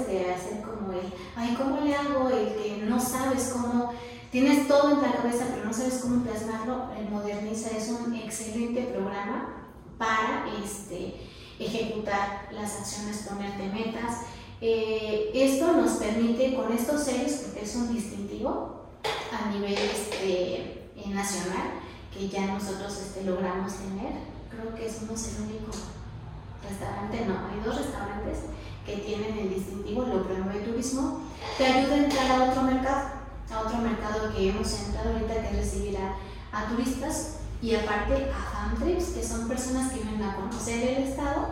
de hacer como el, ay, ¿cómo le hago? El que no sabes cómo, tienes todo en la cabeza pero no sabes cómo plasmarlo. El Moderniza es un excelente programa para este, ejecutar las acciones, ponerte metas eh, esto nos permite con estos sellos, porque es un distintivo a nivel este, eh, nacional, que ya nosotros este, logramos tener. Creo que somos el único restaurante, no, hay dos restaurantes que tienen el distintivo, lo promueve turismo, te ayuda a entrar a otro mercado, a otro mercado que hemos entrado ahorita, que es recibir a, turistas y aparte a fan trips, que son personas que vienen a conocer el estado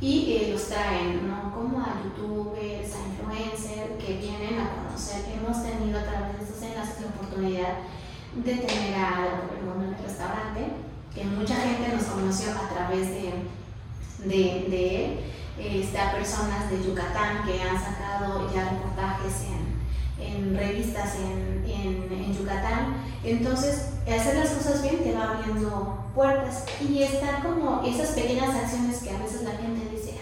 y eh, los traen, ¿no? Como a youtubers, a influencers que vienen a conocer. Hemos tenido a través de estos enlaces la oportunidad de tener a bueno, en el restaurante, que mucha gente nos conoció a través de, de, de él, este, a personas de Yucatán que han sacado ya reportajes en, en revistas en, en, en Yucatán. Entonces, hacer las cosas bien te va abriendo puertas y está como esas pequeñas acciones que a veces la gente dice,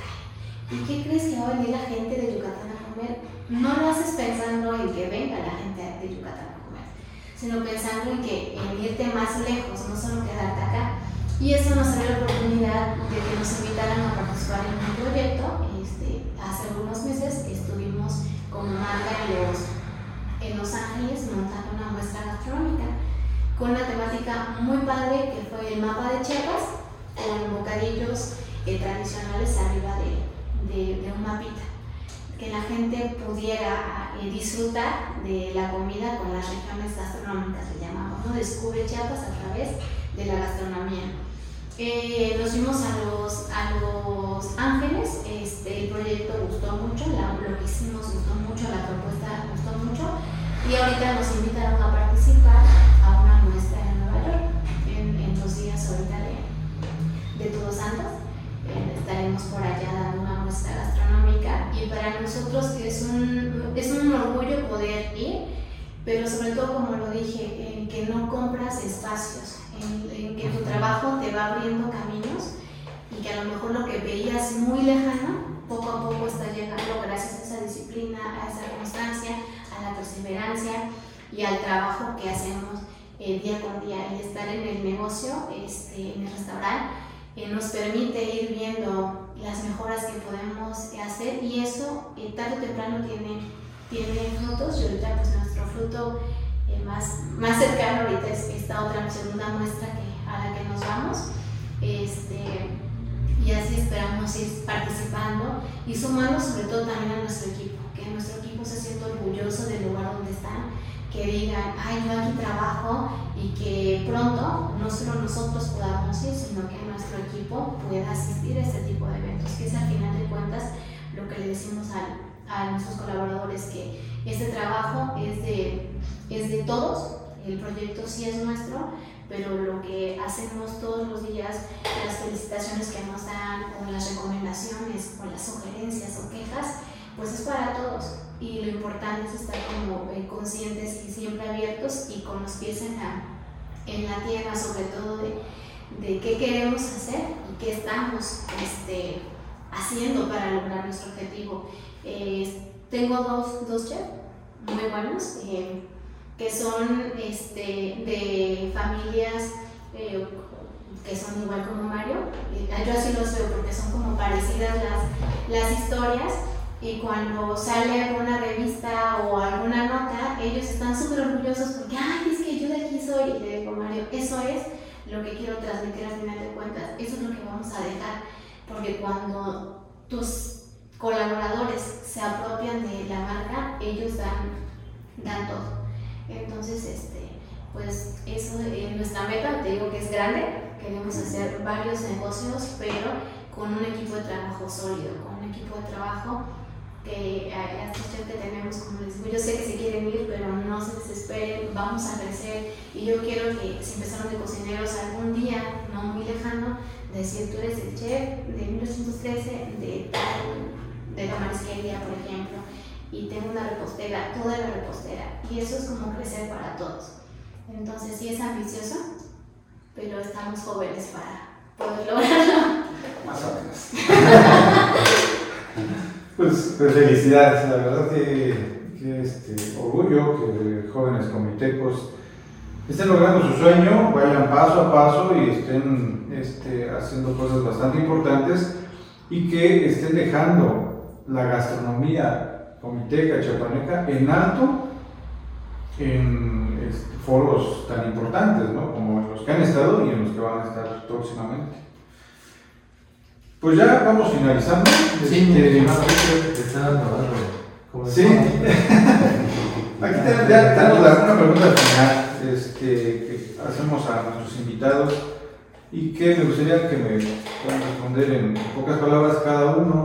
ay, ¿y qué crees que va a venir la gente de Yucatán a comer? No lo haces pensando en que venga la gente de Yucatán a comer, sino pensando en que en irte más lejos, no solo quedarte acá. Y eso nos da la oportunidad de que nos invitaran a participar en un proyecto. Este, hace algunos meses estuvimos como marca en Los, en los Ángeles montando una muestra gastronómica con una temática muy padre que fue el mapa de Chiapas con bocadillos eh, tradicionales arriba de, de, de un mapita que la gente pudiera eh, disfrutar de la comida con las regiones gastronómicas, le llamamos, ¿no? Descubre Chiapas a través de la gastronomía. Eh, nos fuimos a los, a los Ángeles, este, el proyecto gustó mucho, la, lo que hicimos gustó mucho, la propuesta gustó mucho y ahorita nos invitaron a participar a una muestra en Nueva York en, en días ahorita de, de Todos Santos. Eh, estaremos por allá dando una muestra gastronómica y para nosotros es un, es un orgullo poder ir, pero sobre todo como lo dije, en que no compras espacios, en, en que tu trabajo te va abriendo caminos y que a lo mejor lo que veías muy lejano, poco a poco está llegando gracias a esa disciplina, a esa constancia, a la perseverancia y al trabajo que hacemos eh, día con día. Y estar en el negocio, este, en el restaurante eh, nos permite ir viendo las mejoras que podemos hacer y eso eh, tarde o temprano tiene, tiene frutos y ahorita pues nuestro fruto más, más cercano ahorita es esta otra segunda muestra que, a la que nos vamos. Este, y así esperamos ir participando y sumando sobre todo también a nuestro equipo, que nuestro equipo se sienta orgulloso del lugar donde están que digan, ay, yo aquí trabajo y que pronto no solo nosotros podamos ir, sino que nuestro equipo pueda asistir a este tipo de eventos, que es al final de cuentas lo que le decimos a, a nuestros colaboradores, que este trabajo es de, es de todos, el proyecto sí es nuestro, pero lo que hacemos todos los días, las felicitaciones que nos dan, o las recomendaciones, o las sugerencias o quejas, pues es para todos y lo importante es estar como eh, conscientes y siempre abiertos y con los pies en la, en la tierra, sobre todo de, qué queremos hacer y qué estamos este, haciendo para lograr nuestro objetivo. Eh, tengo dos, dos chefs muy buenos eh, que son este, de familias eh, que son igual como Mario. yo así los veo porque son como parecidas las, las historias y cuando sale alguna revista o alguna nota, ellos están súper orgullosos porque, ay, es que yo de aquí soy, y le digo, Mario, eso es lo que quiero transmitir al final de cuentas, eso es lo que vamos a dejar, porque cuando tus colaboradores se apropian de la marca, ellos dan, dan todo. Entonces, este, pues eso es nuestra meta, te digo que es grande, queremos hacer varios negocios, pero con un equipo de trabajo sólido, con un equipo de trabajo que a estos chefs que tenemos, como les digo, yo sé que se quieren ir, pero no se desesperen, vamos a crecer. Y yo quiero que si empezaron de cocineros algún día, no muy lejano, decir tú eres el chef de 1913 de tal, de la marisquería, por ejemplo, y tengo una repostera, toda la repostera, y eso es como crecer para todos. Entonces sí es ambicioso, pero estamos jóvenes para poder lograrlo.
Más o menos.
Pues, pues, felicidades, la verdad que, que este, orgullo que jóvenes comitecos estén logrando su sueño, vayan paso a paso y estén este, haciendo cosas bastante importantes y que estén dejando la gastronomía comiteca, chapaneca en alto en este, foros tan importantes, ¿no? como en los que han estado y en los que van a estar próximamente. Pues ya vamos finalizando.
Sí,
Este,
algo.
Sí. Aquí tenemos, una pregunta final este, que hacemos a nuestros invitados y que me gustaría que me puedan responder en pocas palabras cada uno.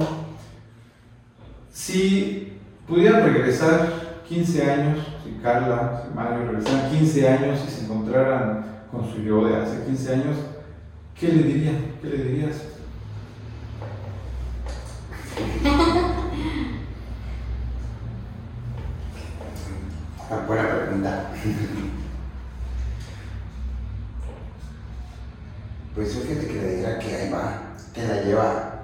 Si pudieran regresar 15 años, si Carla, si Mario regresaran 15 años y se encontraran con su yo de hace 15 años, ¿qué le dirían? ¿Qué le dirías?
Ah, Buena pregunta. Pues fíjate que le diría que ahí va, que la lleva.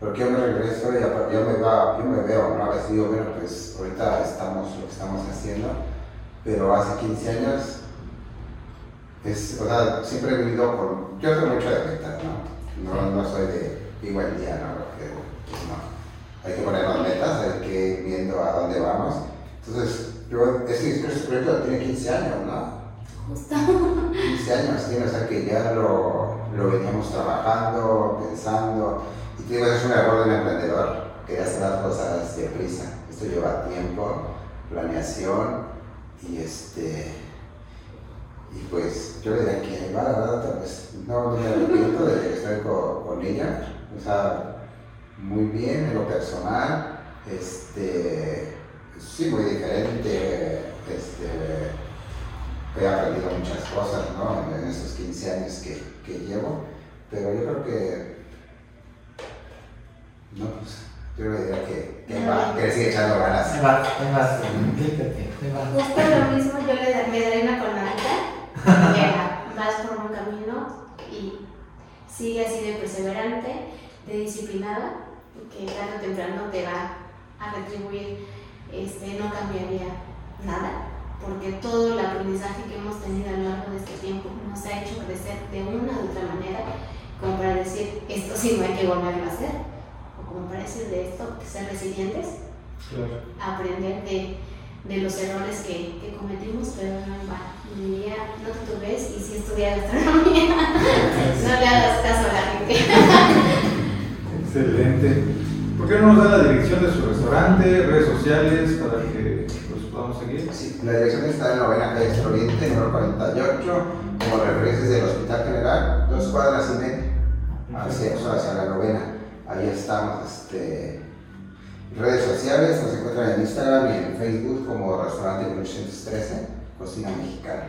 Porque yo me regreso y yo me, va, yo me veo, ¿no? A veces digo, bueno, pues ahorita estamos lo que estamos haciendo, pero hace 15 años, es, o sea, siempre he vivido con, yo soy mucho de meta, ¿no? No, no soy de vivo el día, ¿no? Porque pues, no. Hay que ponernos metas, hay que ir viendo a dónde vamos. Entonces, yo, este, este proyecto tiene 15 años, ¿no?
Justo.
15 años tiene, o sea que ya lo, lo veníamos trabajando, pensando. Y te digo, es un error del emprendedor, que hace las cosas deprisa. Esto lleva tiempo, planeación y este. Y pues yo le diría que va, la verdad, pues no, no me arrepiento de estar con, con ella. O sea, muy bien en lo personal. Este, sí, muy diferente. Este, he aprendido muchas cosas ¿no? en esos 15 años que, que llevo, pero yo creo que, no, pues, yo le diría que, que va, que le sigue echando ganas.
Ahí vas, ahí vas.
Justo lo mismo, yo le, da- le daré una colmadita. Llega, vas por un camino y sigue así de perseverante, de disciplinada, que tarde o temprano te va a retribuir. Este, no cambiaría nada, porque todo el aprendizaje que hemos tenido a lo largo de este tiempo nos ha hecho crecer de una u otra manera, como para decir, esto sí no hay que volverlo a hacer, como para decir de esto, ser resilientes aprender de, de los errores que, que cometimos, pero no en vano. Diría, no te turbes y si estudias gastronomía, no le hagas caso a la gente.
Excelente. ¿Por qué no nos da la dirección de su restaurante, redes sociales, para que los podamos seguir?
Sí, la dirección está en la novena calle Estero Oriente, número 48, como referencias del Hospital General, dos cuadras y media, hacia, o sea, hacia la novena. Ahí estamos. Este, redes sociales nos encuentran en Instagram y en Facebook como Restaurante 1813, Cocina Mexicana.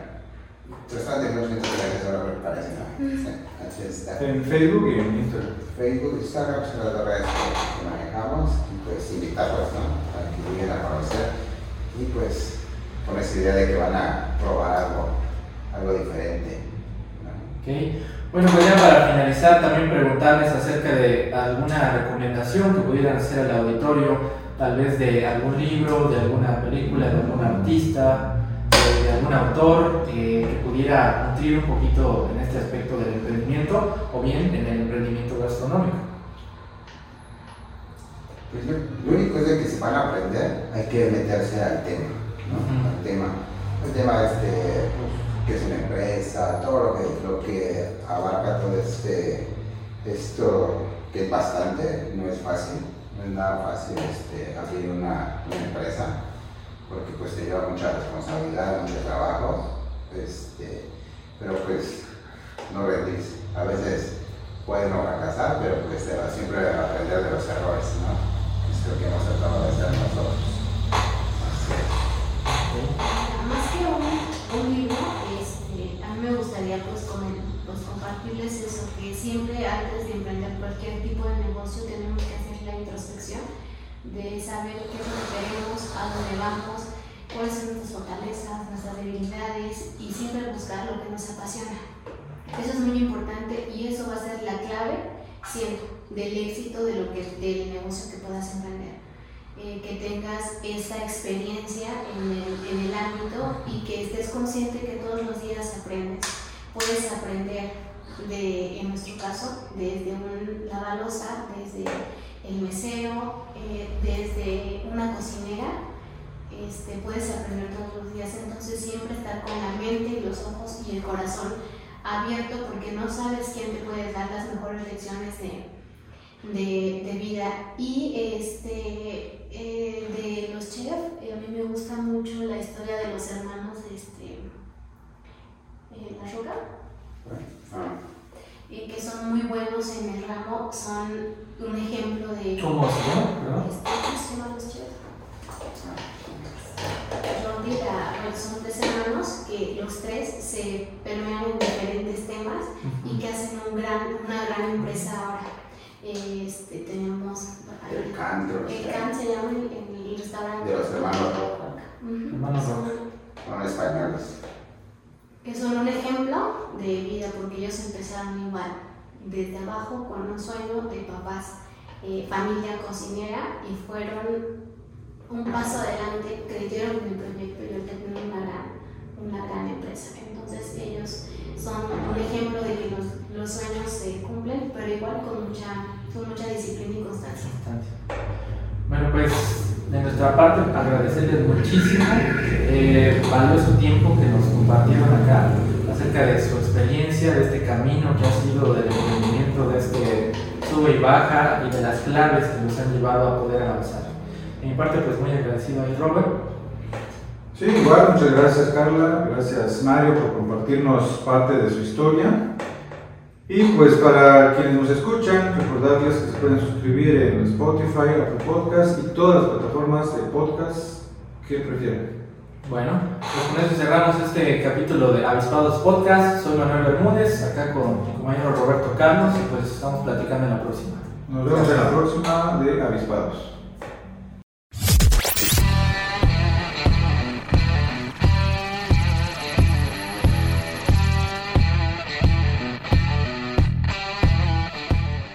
Restaurante 1813, ahora me parece, ¿no? Está.
En Facebook y en Instagram.
Facebook, Instagram son las dos redes que que manejamos y pues invitarlos ¿no? a que lleguen a conocer y pues con esa idea de que van a probar algo, algo diferente. ¿no?
Ok. Bueno, pues ya para finalizar, también preguntarles acerca de alguna recomendación que pudieran hacer al auditorio, tal vez de algún libro, de alguna película, de algún artista, de, algún autor eh, que pudiera nutrir un poquito en este aspecto del emprendimiento o bien en el emprendimiento gastronómico.
Pues lo, lo único es que si van a aprender hay que meterse al tema, ¿no? Al tema. El tema este, pues, que es una empresa, todo lo que, lo que abarca todo este, esto que es bastante, no es fácil, no es nada fácil este, abrir una, una empresa, porque pues te lleva mucha responsabilidad, mucho trabajo, este, pero pues no rendirse. A veces puede no fracasar, pero pues te va siempre aprender de los errores, ¿no? Es lo que hemos tratado de hacer nosotros. Así.
Más que un, un libro, me gustaría pues, pues, compartirles eso, que siempre antes de emprender cualquier tipo de negocio tenemos que hacer la introspección de saber qué es lo que queremos, a dónde vamos, cuáles son nuestras fortalezas, nuestras debilidades y siempre buscar lo que nos apasiona. Eso es muy importante y eso va a ser la clave siempre del éxito de lo que, del negocio que puedas emprender eh, que tengas esa experiencia en el, en el ámbito y que estés consciente que todos los días aprendes. Puedes aprender, de, en nuestro caso, desde un lavalosa, desde el mesero, eh, desde una cocinera. Este, puedes aprender todos los días, entonces siempre estar con la mente y los ojos y el corazón abierto porque no sabes quién te puede dar las mejores lecciones de, de, de vida. Y este, eh, de los chefs, eh, a mí me gusta mucho la historia de los hermanos este, eh, La Roca,
Ah,
que son muy buenos en el ramo, son un ejemplo de...
¿Cómo se llama?
Este, ¿Cómo se llaman los chefs? Son tres hermanos que los tres se permean en diferentes temas y que hacen un gran, una gran empresa ahora. Este, tenemos
el canto,
el Can se llama el, el restaurante.
De los hermanos Roca.
Hermanos Roca.
son españoles.
Que son un ejemplo de vida porque ellos empezaron igual, desde abajo con un sueño de papás, eh, familia cocinera y fueron un paso adelante, creyeron en el proyecto y ahorita tienen una gran, una gran empresa. Entonces ellos son un ejemplo de que los, los sueños se cumplen, pero igual con mucha, con mucha disciplina y constancia.
Bueno, pues de nuestra parte agradecerles muchísimo eh, valioso tiempo que nos compartieron acá acerca de su experiencia, de este camino que ha sido del emprendimiento, de este sube y baja y de las claves que nos han llevado a poder avanzar. De mi parte, pues muy agradecido a Robert.
Sí, igual, muchas gracias Carla, gracias Mario por compartirnos parte de su historia. Y pues para quienes nos escuchan, recordarles que se pueden suscribir en Spotify, Apple Podcast y todas las plataformas de podcast que prefieran.
Bueno, pues con eso cerramos este capítulo de Avispados Podcast. Soy Manuel Bermúdez, acá con mi compañero Roberto Carlos y pues estamos platicando en la próxima.
Nos vemos en la próxima de Avispados.